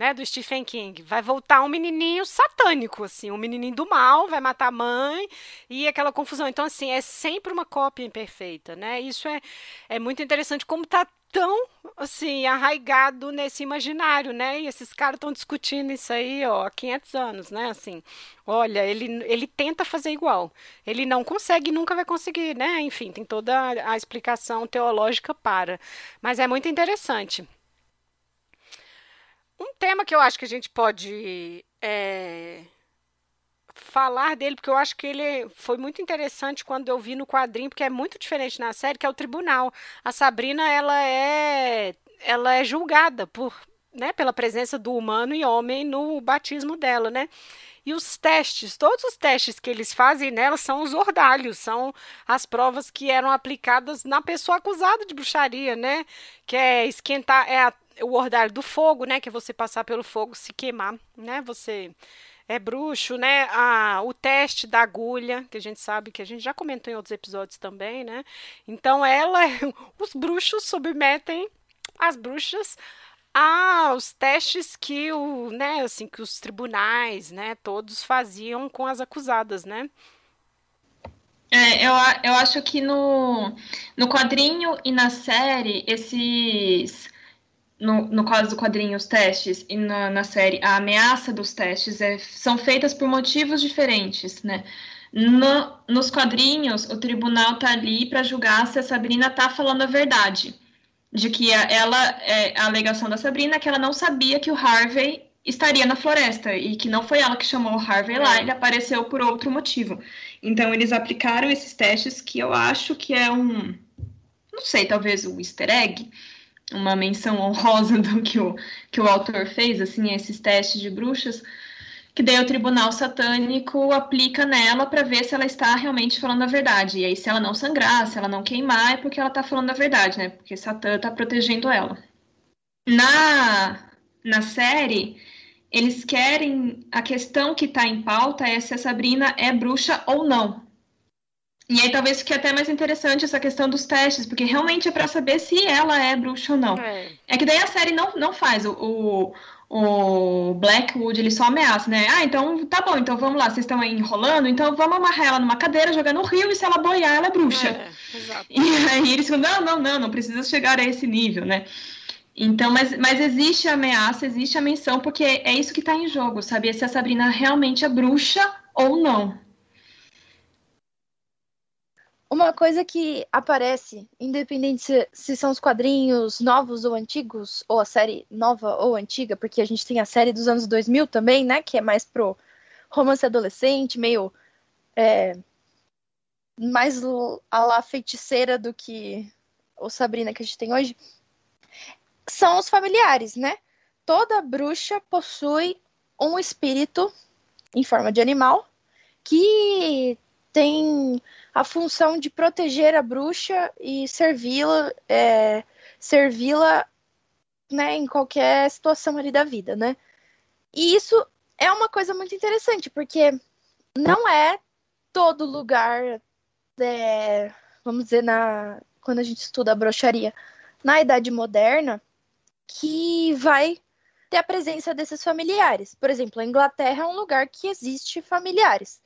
né, do Stephen King. Vai voltar um menininho satânico, assim, um menininho do mal, vai matar a mãe e aquela confusão. Então, assim, é sempre uma cópia imperfeita, né? Isso é, é muito interessante como tá tão, assim, arraigado nesse imaginário, né? E esses caras estão discutindo isso aí, ó, há 500 anos, né? Assim, olha, ele, ele tenta fazer igual. Ele não consegue, nunca vai conseguir, né? Enfim, tem toda a explicação teológica para. Mas é muito interessante. Um tema que eu acho que a gente pode é, falar dele, porque eu acho que ele foi muito interessante quando eu vi no quadrinho, porque é muito diferente na série, que é o tribunal. A Sabrina, ela é, ela é julgada por, né, pela presença do humano e homem no batismo dela, né? E os testes, todos os testes que eles fazem nela são os ordalhos, são as provas que eram aplicadas na pessoa acusada de bruxaria, né? Que é esquentar, é o ordalho do fogo, né? Que é você passar pelo fogo, se queimar, né? Você é bruxo, né? Ah, o teste da agulha, que a gente sabe que a gente já comentou em outros episódios também, né? Então ela, os bruxos submetem as bruxas aos testes que o, né, assim, que os tribunais, né, todos faziam com as acusadas, né? É, eu, eu acho que no, no quadrinho e na série, esses no, no caso do quadrinho, os testes, e na, na série, a ameaça dos testes é, são feitas por motivos diferentes, né? No, nos quadrinhos, o tribunal tá ali para julgar se a Sabrina tá falando a verdade. De que a, ela, é, a alegação da Sabrina é que ela não sabia que o Harvey estaria na floresta e que não foi ela que chamou o Harvey lá, ele apareceu por outro motivo. Então, eles aplicaram esses testes que eu acho que é um. Não sei, talvez um easter egg uma menção honrosa do que o, que o autor fez, assim, esses testes de bruxas, que daí o tribunal satânico aplica nela para ver se ela está realmente falando a verdade. E aí, se ela não sangrar, se ela não queimar, é porque ela está falando a verdade, né? Porque Satã está protegendo ela. Na, na série, eles querem. A questão que está em pauta é se a Sabrina é bruxa ou não. E aí talvez fique até mais interessante essa questão dos testes, porque realmente é para saber se ela é bruxa ou não. É, é que daí a série não, não faz. O, o, o, Blackwood, ele só ameaça, né? Ah, então tá bom, então vamos lá, vocês estão aí enrolando, então vamos amarrar ela numa cadeira, jogar no rio, e se ela boiar, ela é bruxa. É, e aí eles falam, não, não, não, não precisa chegar a esse nível, né? Então, mas, mas existe a ameaça, existe a menção, porque é isso que está em jogo, saber se a Sabrina realmente é bruxa ou não. Uma coisa que aparece, independente se, se, são os quadrinhos novos ou antigos, ou a série nova ou antiga, porque a gente tem a série dos anos 2000 também, né? Que é mais pro romance adolescente, meio. É, mais a lá feiticeira do que o Sabrina que a gente tem hoje. São os familiares, né? Toda bruxa possui um espírito em forma de animal que tem a função de proteger a bruxa e servi-la é, servi-la né, em qualquer situação ali da vida, né? E isso é uma coisa muito interessante, porque não é todo lugar, é, vamos dizer, na, quando a gente estuda a bruxaria na Idade Moderna, que vai ter a presença desses familiares. Por exemplo, a Inglaterra é um lugar que existe familiares.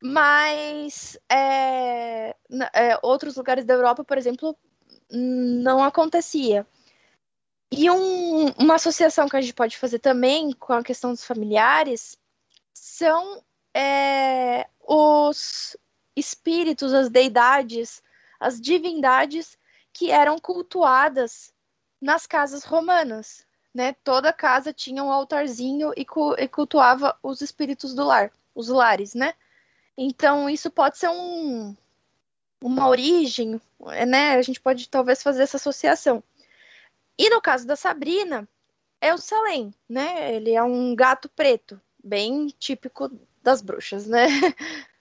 Mas é, é, outros lugares da Europa, por exemplo, não acontecia. E um, uma associação que a gente pode fazer também com a questão dos familiares são é, os espíritos, as deidades, as divindades que eram cultuadas nas casas romanas. Né? Toda casa tinha um altarzinho e, cultuava os espíritos do lar, os lares, né? Então, isso pode ser um, uma origem, né? A gente pode talvez fazer essa associação. E no caso da Sabrina, é o Salem, né? Ele é um gato preto, bem típico das bruxas, né?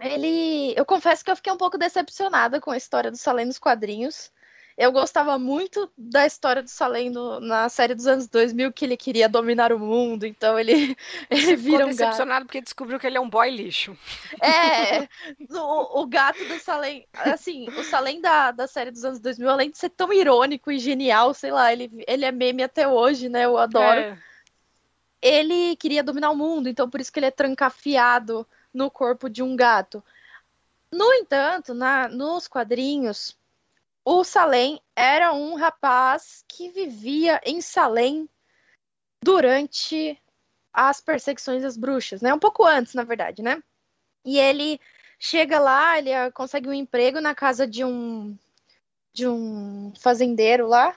Ele, eu confesso que eu fiquei um pouco decepcionada com a história do Salem nos quadrinhos. Eu gostava muito da história do Salem no, na série dos anos 2000, que ele queria dominar o mundo, então ele, ele Você vira um decepcionado gato. porque descobriu que ele é um boy lixo. É, o, o gato do Salem, assim, o Salem da, da série dos anos 2000, além de ser tão irônico e genial, sei lá, ele, ele é meme até hoje, né, eu adoro. É. Ele queria dominar o mundo, então por isso que ele é trancafiado no corpo de um gato. No entanto, na, nos quadrinhos, o Salem era um rapaz que vivia em Salem durante as perseguições das bruxas, né? Um pouco antes, na verdade, né? E ele chega lá, ele consegue um emprego na casa de um de um fazendeiro lá.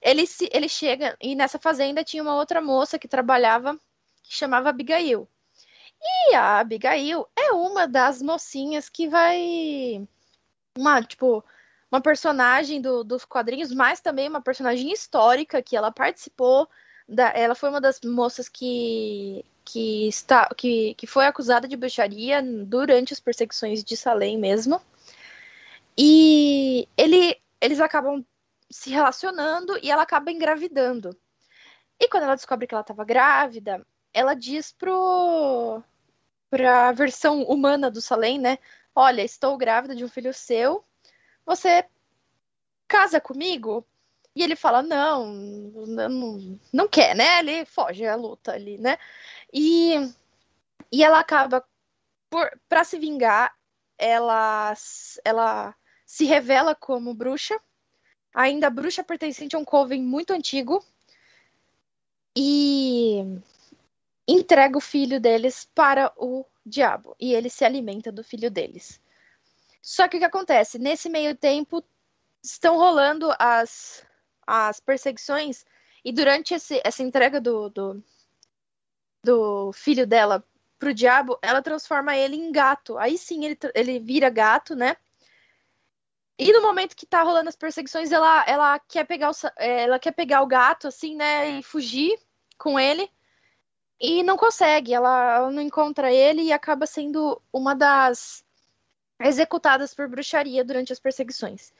Ele se, ele chega e nessa fazenda tinha uma outra moça que trabalhava que chamava Abigail. E a Abigail é uma das mocinhas que vai uma, tipo, uma personagem do, dos quadrinhos, mas também uma personagem histórica que ela participou. Da, ela foi uma das moças que, que, está, que, que foi acusada de bruxaria durante as perseguições de Salem mesmo. E ele, eles acabam se relacionando e ela acaba engravidando. E quando ela descobre que ela estava grávida, ela diz pro para a versão humana do Salem, né? Olha, estou grávida de um filho seu você casa comigo? E ele fala, não, não, não quer, né? Ele foge a luta ali, né? E, e ela acaba, para se vingar, ela, ela se revela como bruxa, ainda bruxa pertencente a um coven muito antigo, e entrega o filho deles para o diabo. E ele se alimenta do filho deles. Só que o que acontece? Nesse meio tempo, estão rolando as, as perseguições, e durante esse, essa entrega do, do, do filho dela pro diabo, ela transforma ele em gato. Aí sim ele, ele vira gato, né? E no momento que tá rolando as perseguições, ela, ela, quer pegar o, ela quer pegar o gato, assim, né? E fugir com ele. E não consegue. Ela, ela não encontra ele e acaba sendo uma das executadas por bruxaria durante as perseguições.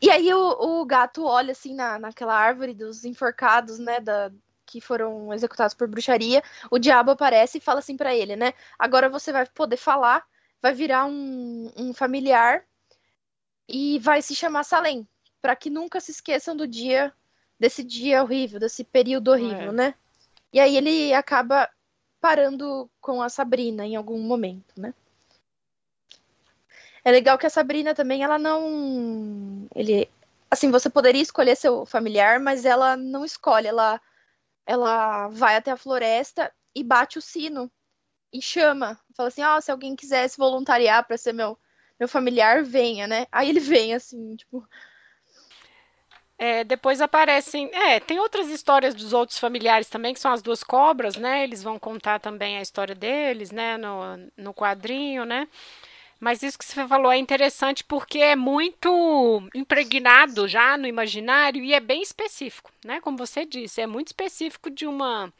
E aí o, o gato olha assim na, naquela árvore dos enforcados, né, da, que foram executados por bruxaria. O diabo aparece e fala assim para ele, né? Agora você vai poder falar, vai virar um, um familiar e vai se chamar Salem, para que nunca se esqueçam do dia, desse dia horrível, desse período horrível, é. né? E aí ele acaba parando com a Sabrina em algum momento, né? É legal que a Sabrina também, ela não. Ele, assim, você poderia escolher seu familiar, mas ela não escolhe. Ela, ela vai até a floresta e bate o sino e chama. Fala assim: ó, oh, se alguém quiser se voluntariar para ser meu, meu familiar venha, né? Aí ele vem assim, tipo. É, depois aparecem. É, tem outras histórias dos outros familiares também, que são as duas cobras, né? Eles vão contar também a história deles, né? No, no quadrinho, né? Mas isso que você falou é interessante porque é muito impregnado já no imaginário e é bem específico, né? Como você disse, é muito específico de uma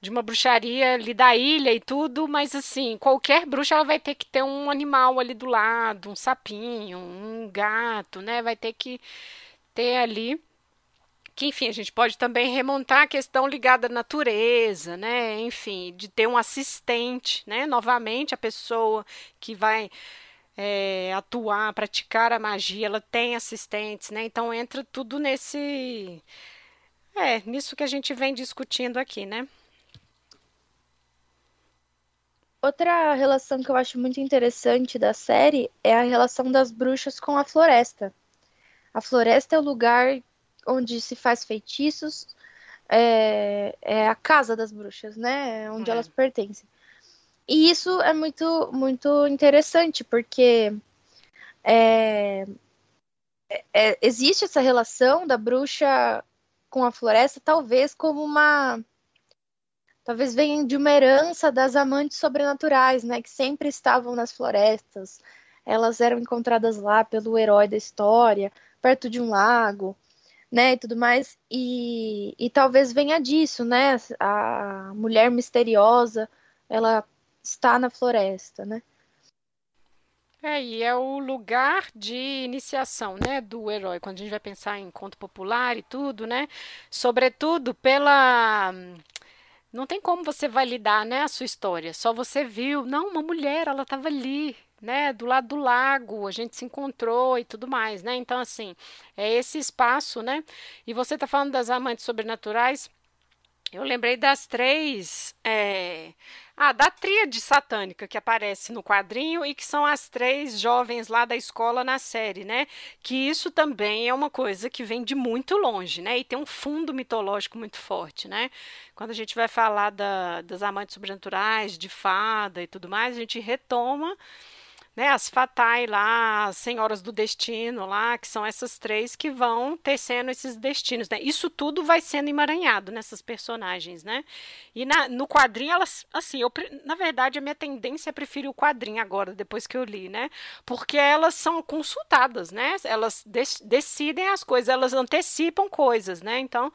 de uma bruxaria ali da ilha e tudo, mas assim, qualquer bruxa ela vai ter que ter um animal ali do lado, um sapinho, um gato, né? Vai ter que ter ali que enfim, a gente pode também remontar a questão ligada à natureza, né? Enfim, de ter um assistente, né? Novamente, a pessoa que vai é, atuar, praticar a magia, ela tem assistentes, né? Então entra tudo nesse. É, nisso que a gente vem discutindo aqui, né? Outra relação que eu acho muito interessante da série é a relação das bruxas com a floresta. A floresta é o lugar onde se faz feitiços, é, é a casa das bruxas, né? Onde é. elas pertencem. E isso é muito, muito interessante, porque é, é, existe essa relação da bruxa com a floresta, talvez como uma. Talvez venha de uma herança das amantes sobrenaturais, né? Que sempre estavam nas florestas. Elas eram encontradas lá pelo herói da história, perto de um lago né, e tudo mais, e, e talvez venha disso, né, a mulher misteriosa, ela está na floresta, né. É, e é o lugar de iniciação, né, do herói, quando a gente vai pensar em conto popular e tudo, né, sobretudo pela... Não tem como você validar, né, a sua história, só você viu, não, uma mulher, ela estava ali, né, do lado do lago, a gente se encontrou e tudo mais, né? Então, assim, é esse espaço, né? E você está falando das amantes sobrenaturais. Eu lembrei das três. É... Ah, da tríade satânica que aparece no quadrinho e que são as três jovens lá da escola na série, né? Que isso também é uma coisa que vem de muito longe, né? E tem um fundo mitológico muito forte, né? Quando a gente vai falar da, das amantes sobrenaturais, de fada e tudo mais, a gente retoma né, as Fatai lá, as Senhoras do Destino lá, que são essas três que vão tecendo esses destinos, né? Isso tudo vai sendo emaranhado nessas personagens, né? E na, no quadrinho, elas, assim, eu, na verdade, a minha tendência é preferir o quadrinho agora, depois que eu li, né? Porque elas são consultadas, né? Elas decidem as coisas, elas antecipam coisas, né? Então,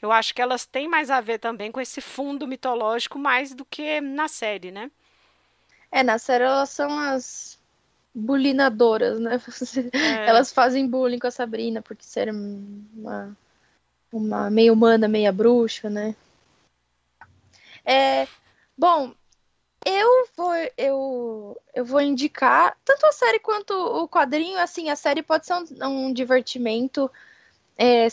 eu acho que elas têm mais a ver também com esse fundo mitológico mais do que na série, né? É, na série elas são as bulinadoras, né? É. Elas fazem bullying com a Sabrina porque ser uma, uma meia humana, meia bruxa, né? É, bom, eu vou eu, eu vou indicar tanto a série quanto o quadrinho. Assim, a série pode ser um, um divertimento, é,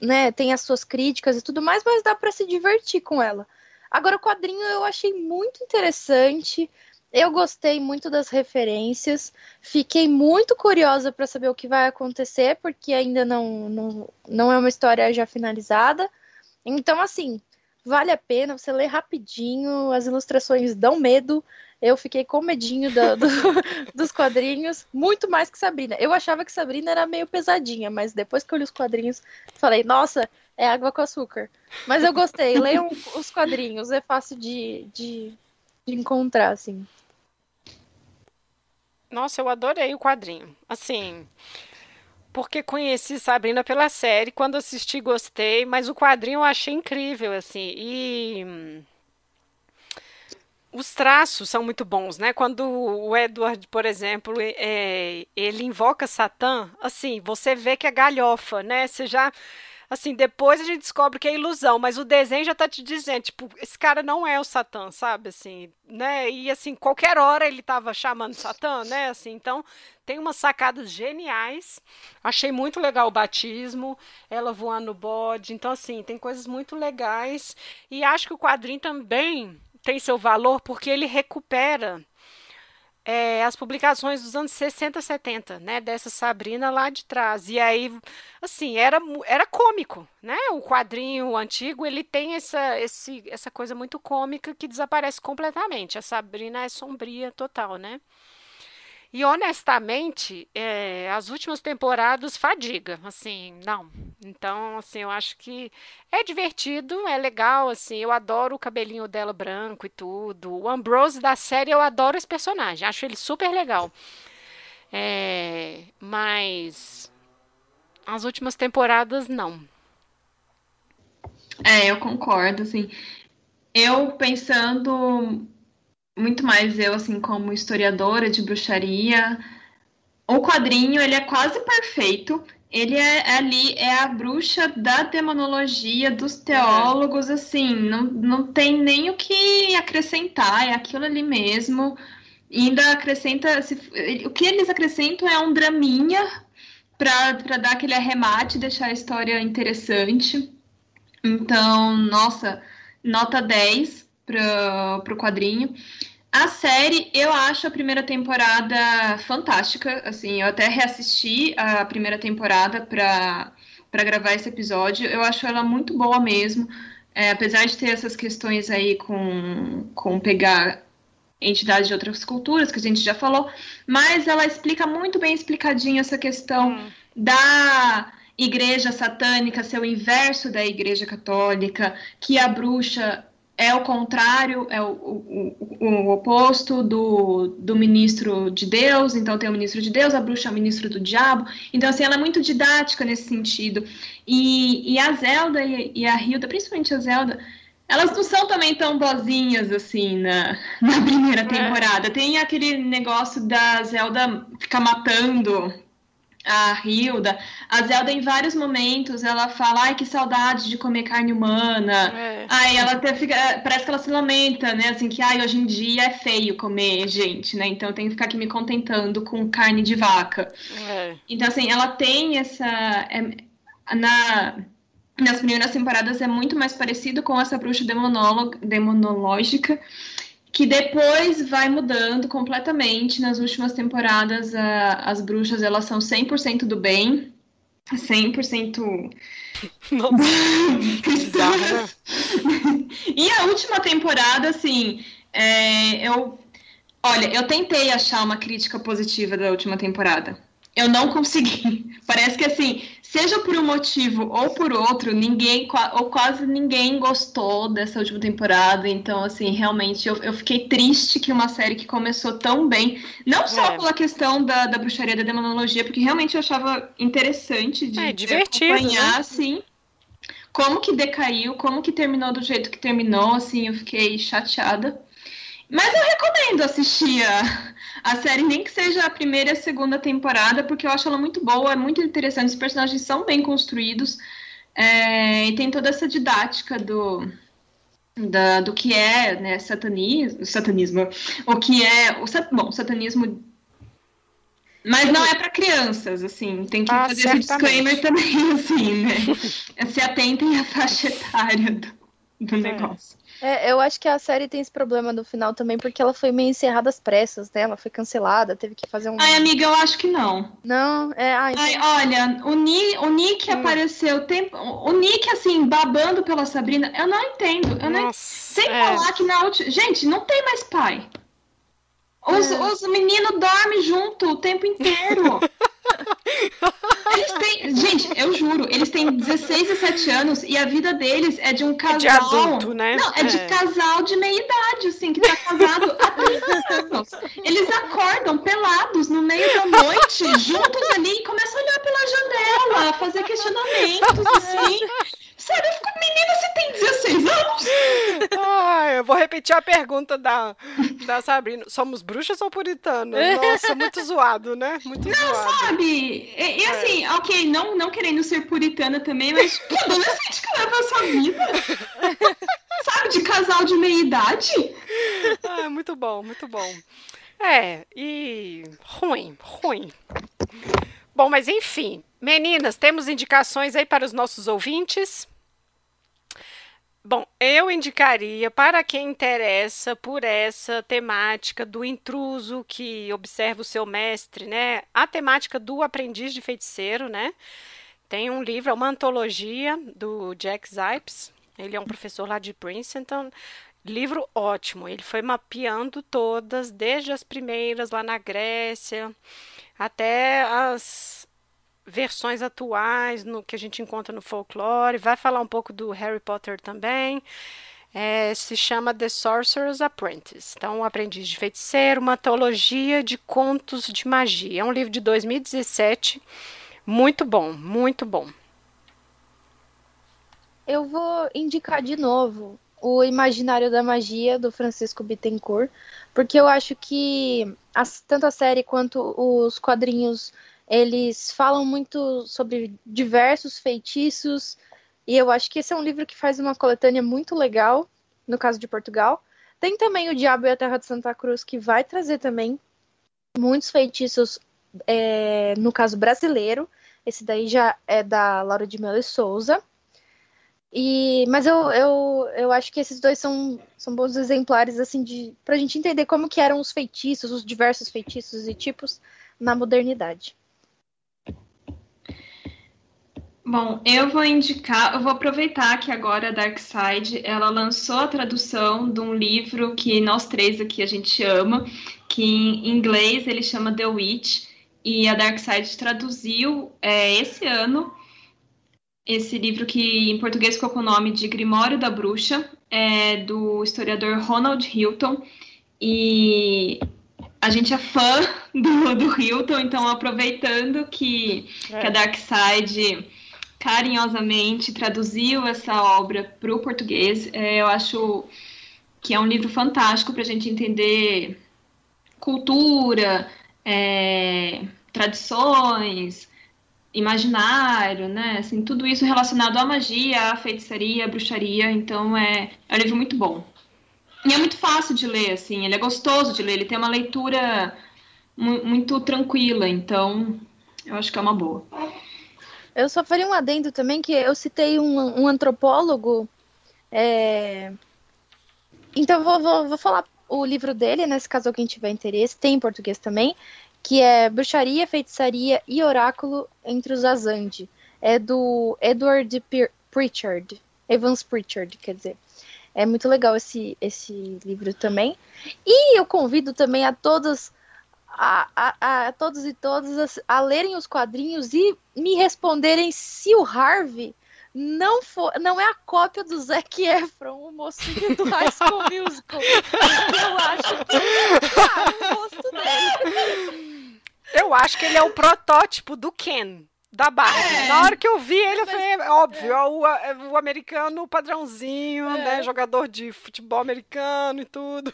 né? Tem as suas críticas e tudo mais, mas dá para se divertir com ela. Agora, o quadrinho eu achei muito interessante. Eu gostei muito das referências, fiquei muito curiosa para saber o que vai acontecer, porque ainda não, não, não é uma história já finalizada. Então, assim, vale a pena você ler rapidinho, as ilustrações dão medo. Eu fiquei com medinho do, do, dos quadrinhos, muito mais que Sabrina. Eu achava que Sabrina era meio pesadinha, mas depois que eu li os quadrinhos, falei, nossa, é água com açúcar. Mas eu gostei, leiam os quadrinhos, é fácil de, de, de encontrar, assim. Nossa, eu adorei o quadrinho. Assim, porque conheci Sabrina pela série, quando assisti gostei, mas o quadrinho eu achei incrível, assim. E hum, os traços são muito bons, né? Quando o Edward, por exemplo, é, ele invoca Satã, assim, você vê que é galhofa, né? Você já assim, depois a gente descobre que é ilusão, mas o desenho já tá te dizendo, tipo, esse cara não é o Satã, sabe, assim, né, e assim, qualquer hora ele tava chamando Satã, né, assim, então tem umas sacadas geniais, achei muito legal o batismo, ela voando no bode, então assim, tem coisas muito legais, e acho que o quadrinho também tem seu valor, porque ele recupera é, as publicações dos anos 60, 70, né, dessa Sabrina lá de trás. E aí, assim, era, era cômico, né? O quadrinho antigo, ele tem essa, esse, essa coisa muito cômica que desaparece completamente. A Sabrina é sombria total, né? E honestamente, é, as últimas temporadas fadiga, assim, não. Então, assim, eu acho que é divertido, é legal, assim, eu adoro o cabelinho dela branco e tudo. O Ambrose da série, eu adoro esse personagem, acho ele super legal. É, mas as últimas temporadas, não. É, eu concordo, assim. Eu pensando muito mais eu, assim, como historiadora de bruxaria. O quadrinho, ele é quase perfeito. Ele é ali, é a bruxa da demonologia, dos teólogos, assim, não, não tem nem o que acrescentar, é aquilo ali mesmo. E ainda acrescenta, se, o que eles acrescentam é um draminha para dar aquele arremate, deixar a história interessante. Então, nossa, nota 10 para o quadrinho. A série, eu acho a primeira temporada fantástica. Assim, eu até reassisti a primeira temporada para gravar esse episódio. Eu acho ela muito boa mesmo. É, apesar de ter essas questões aí com, com pegar entidades de outras culturas, que a gente já falou, mas ela explica muito bem explicadinho essa questão hum. da igreja satânica ser o inverso da igreja católica, que a bruxa é o contrário, é o, o, o, o, oposto do, do ministro de Deus, então tem o ministro de Deus, a bruxa é o ministro do diabo, então assim, ela é muito didática nesse sentido, e, e a Zelda e, e a Hilda, principalmente a Zelda, elas não são também tão boazinhas assim na, na primeira é. temporada, é. tem aquele negócio da Zelda ficar matando a Hilda, a Zelda em vários momentos ela fala, ai que saudade de comer carne humana. É. Aí ela até fica, parece que ela se lamenta, né? Assim que ai hoje em dia é feio comer gente, né? Então eu tenho que ficar aqui me contentando com carne de vaca. É. Então assim, ela tem essa é, na nas primeiras temporadas é muito mais parecido com essa bruxa demonológica que depois vai mudando completamente. Nas últimas temporadas, a, as bruxas elas são 100% do bem, 100% cristãs. e a última temporada, assim, é, eu. Olha, eu tentei achar uma crítica positiva da última temporada. Eu não consegui. Parece que assim, seja por um motivo ou por outro, ninguém, ou quase ninguém gostou dessa última temporada. Então, assim, realmente eu, eu fiquei triste que uma série que começou tão bem, não só é. pela questão da, da bruxaria da demonologia, porque realmente eu achava interessante de, é, de acompanhar, né? assim. Como que decaiu, como que terminou do jeito que terminou, assim, eu fiquei chateada. Mas eu recomendo assistir a, a série, nem que seja a primeira e a segunda temporada, porque eu acho ela muito boa, é muito interessante. Os personagens são bem construídos é, e tem toda essa didática do, da, do que é né, satanismo, satanismo, o que é o bom, satanismo mas não é para crianças, assim, tem que ah, fazer certamente. esse disclaimer também, assim, né? Se atentem à faixa etária do, do é. negócio. É, eu acho que a série tem esse problema no final também, porque ela foi meio encerrada às pressas, né? Ela foi cancelada, teve que fazer um. Ai, amiga, eu acho que não. Não? É, ai, ai olha, o, Ni, o Nick hum. apareceu. Tem, o Nick, assim, babando pela Sabrina, eu não entendo. Eu não, sem é. falar que na última. Gente, não tem mais pai. Os, é. os meninos dormem junto o tempo inteiro. Eles têm, gente, eu juro, eles têm 16 e 7 anos e a vida deles é de um casal. De adulto, né? Não, é, é. de casal de meia idade, assim, que tá casado há 30 anos. Eles acordam pelados no meio da noite, juntos ali, e começam a olhar pela janela, fazer questionamentos, assim. Sério, eu fico, menina, você tem 16 anos? Ah, eu vou repetir a pergunta da, da Sabrina. Somos bruxas ou puritanas? Nossa, muito zoado, né? Muito não, zoado. sabe? E, e assim, é. ok, não, não querendo ser puritana também, mas que adolescente que leva essa vida? sabe, de casal de meia idade? Ah, muito bom, muito bom. É, e ruim, ruim. Bom, mas enfim, meninas, temos indicações aí para os nossos ouvintes? Bom, eu indicaria para quem interessa por essa temática do intruso que observa o seu mestre, né? A temática do aprendiz de feiticeiro, né? Tem um livro, é uma antologia do Jack Zipes. Ele é um professor lá de Princeton. Livro ótimo. Ele foi mapeando todas, desde as primeiras lá na Grécia até as versões atuais no que a gente encontra no folclore. Vai falar um pouco do Harry Potter também. É, se chama The Sorcerer's Apprentice. Então, um aprendiz de feiticeiro, uma teologia de contos de magia. É um livro de 2017. Muito bom, muito bom. Eu vou indicar de novo o Imaginário da Magia, do Francisco Bittencourt, porque eu acho que as, tanto a série quanto os quadrinhos, eles falam muito sobre diversos feitiços, e eu acho que esse é um livro que faz uma coletânea muito legal, no caso de Portugal. Tem também o Diabo e a Terra de Santa Cruz, que vai trazer também muitos feitiços, é, no caso brasileiro. Esse daí já é da Laura de Mello Souza. E, mas eu, eu, eu acho que esses dois são, são bons exemplares assim de pra gente entender como que eram os feitiços, os diversos feitiços e tipos na modernidade. Bom, eu vou indicar, eu vou aproveitar que agora a Darkside ela lançou a tradução de um livro que nós três aqui a gente ama, que em inglês ele chama The Witch, e a Darkside traduziu é, esse ano esse livro que em português ficou com o nome de Grimório da Bruxa, é do historiador Ronald Hilton. E a gente é fã do, do Hilton, então aproveitando que, é. que a Dark Side carinhosamente traduziu essa obra para o português, é, eu acho que é um livro fantástico para a gente entender cultura, é, tradições, imaginário, né? Assim, tudo isso relacionado à magia, à feitiçaria, à bruxaria. Então é, é um livro muito bom. E é muito fácil de ler, assim, ele é gostoso de ler, ele tem uma leitura mu muito tranquila, então eu acho que é uma boa. Eu só faria um adendo também que eu citei um, um antropólogo. É... Então vou, vou, vou falar o livro dele, nesse caso alguém tiver interesse, tem em português também, que é Bruxaria, Feitiçaria e Oráculo entre os Azandi. É do Edward Pritchard, Evans Pritchard, quer dizer. É muito legal esse, esse livro também. E eu convido também a todos, a, a, a todos e todas a, a lerem os quadrinhos e me responderem se o Harvey não, for, não é a cópia do Zac Efron, o mocinho do High School Musical. eu acho que é o rosto dele. Eu acho que ele é o protótipo do Ken. Da Barbie. É. Na hora que eu vi ele, eu falei, é óbvio, é. O, é o, americano padrãozinho, é. né? Jogador de futebol americano e tudo.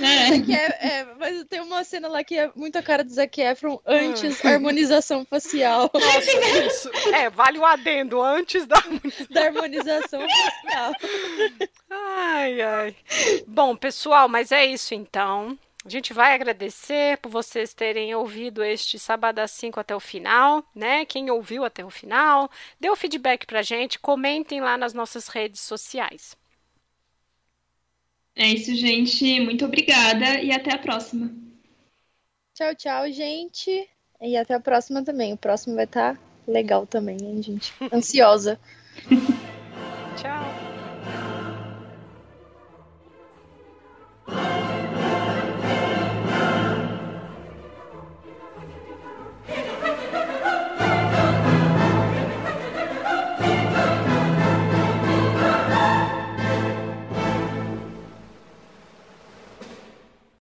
É. é, é, mas tem uma cena lá que é muito a cara do Zac Efron antes da harmonização facial. Nossa, isso. É, vale o adendo, antes da harmonização, da harmonização facial. Ai, ai. Bom, pessoal, mas é isso então. A gente vai agradecer por vocês terem ouvido este sábado às 5 até o final, né? Quem ouviu até o final, dê o feedback pra gente, comentem lá nas nossas redes sociais. É isso, gente. Muito obrigada e até a próxima. Tchau, tchau, gente. E até a próxima também. O próximo vai estar tá legal também, hein, gente? Ansiosa. tchau.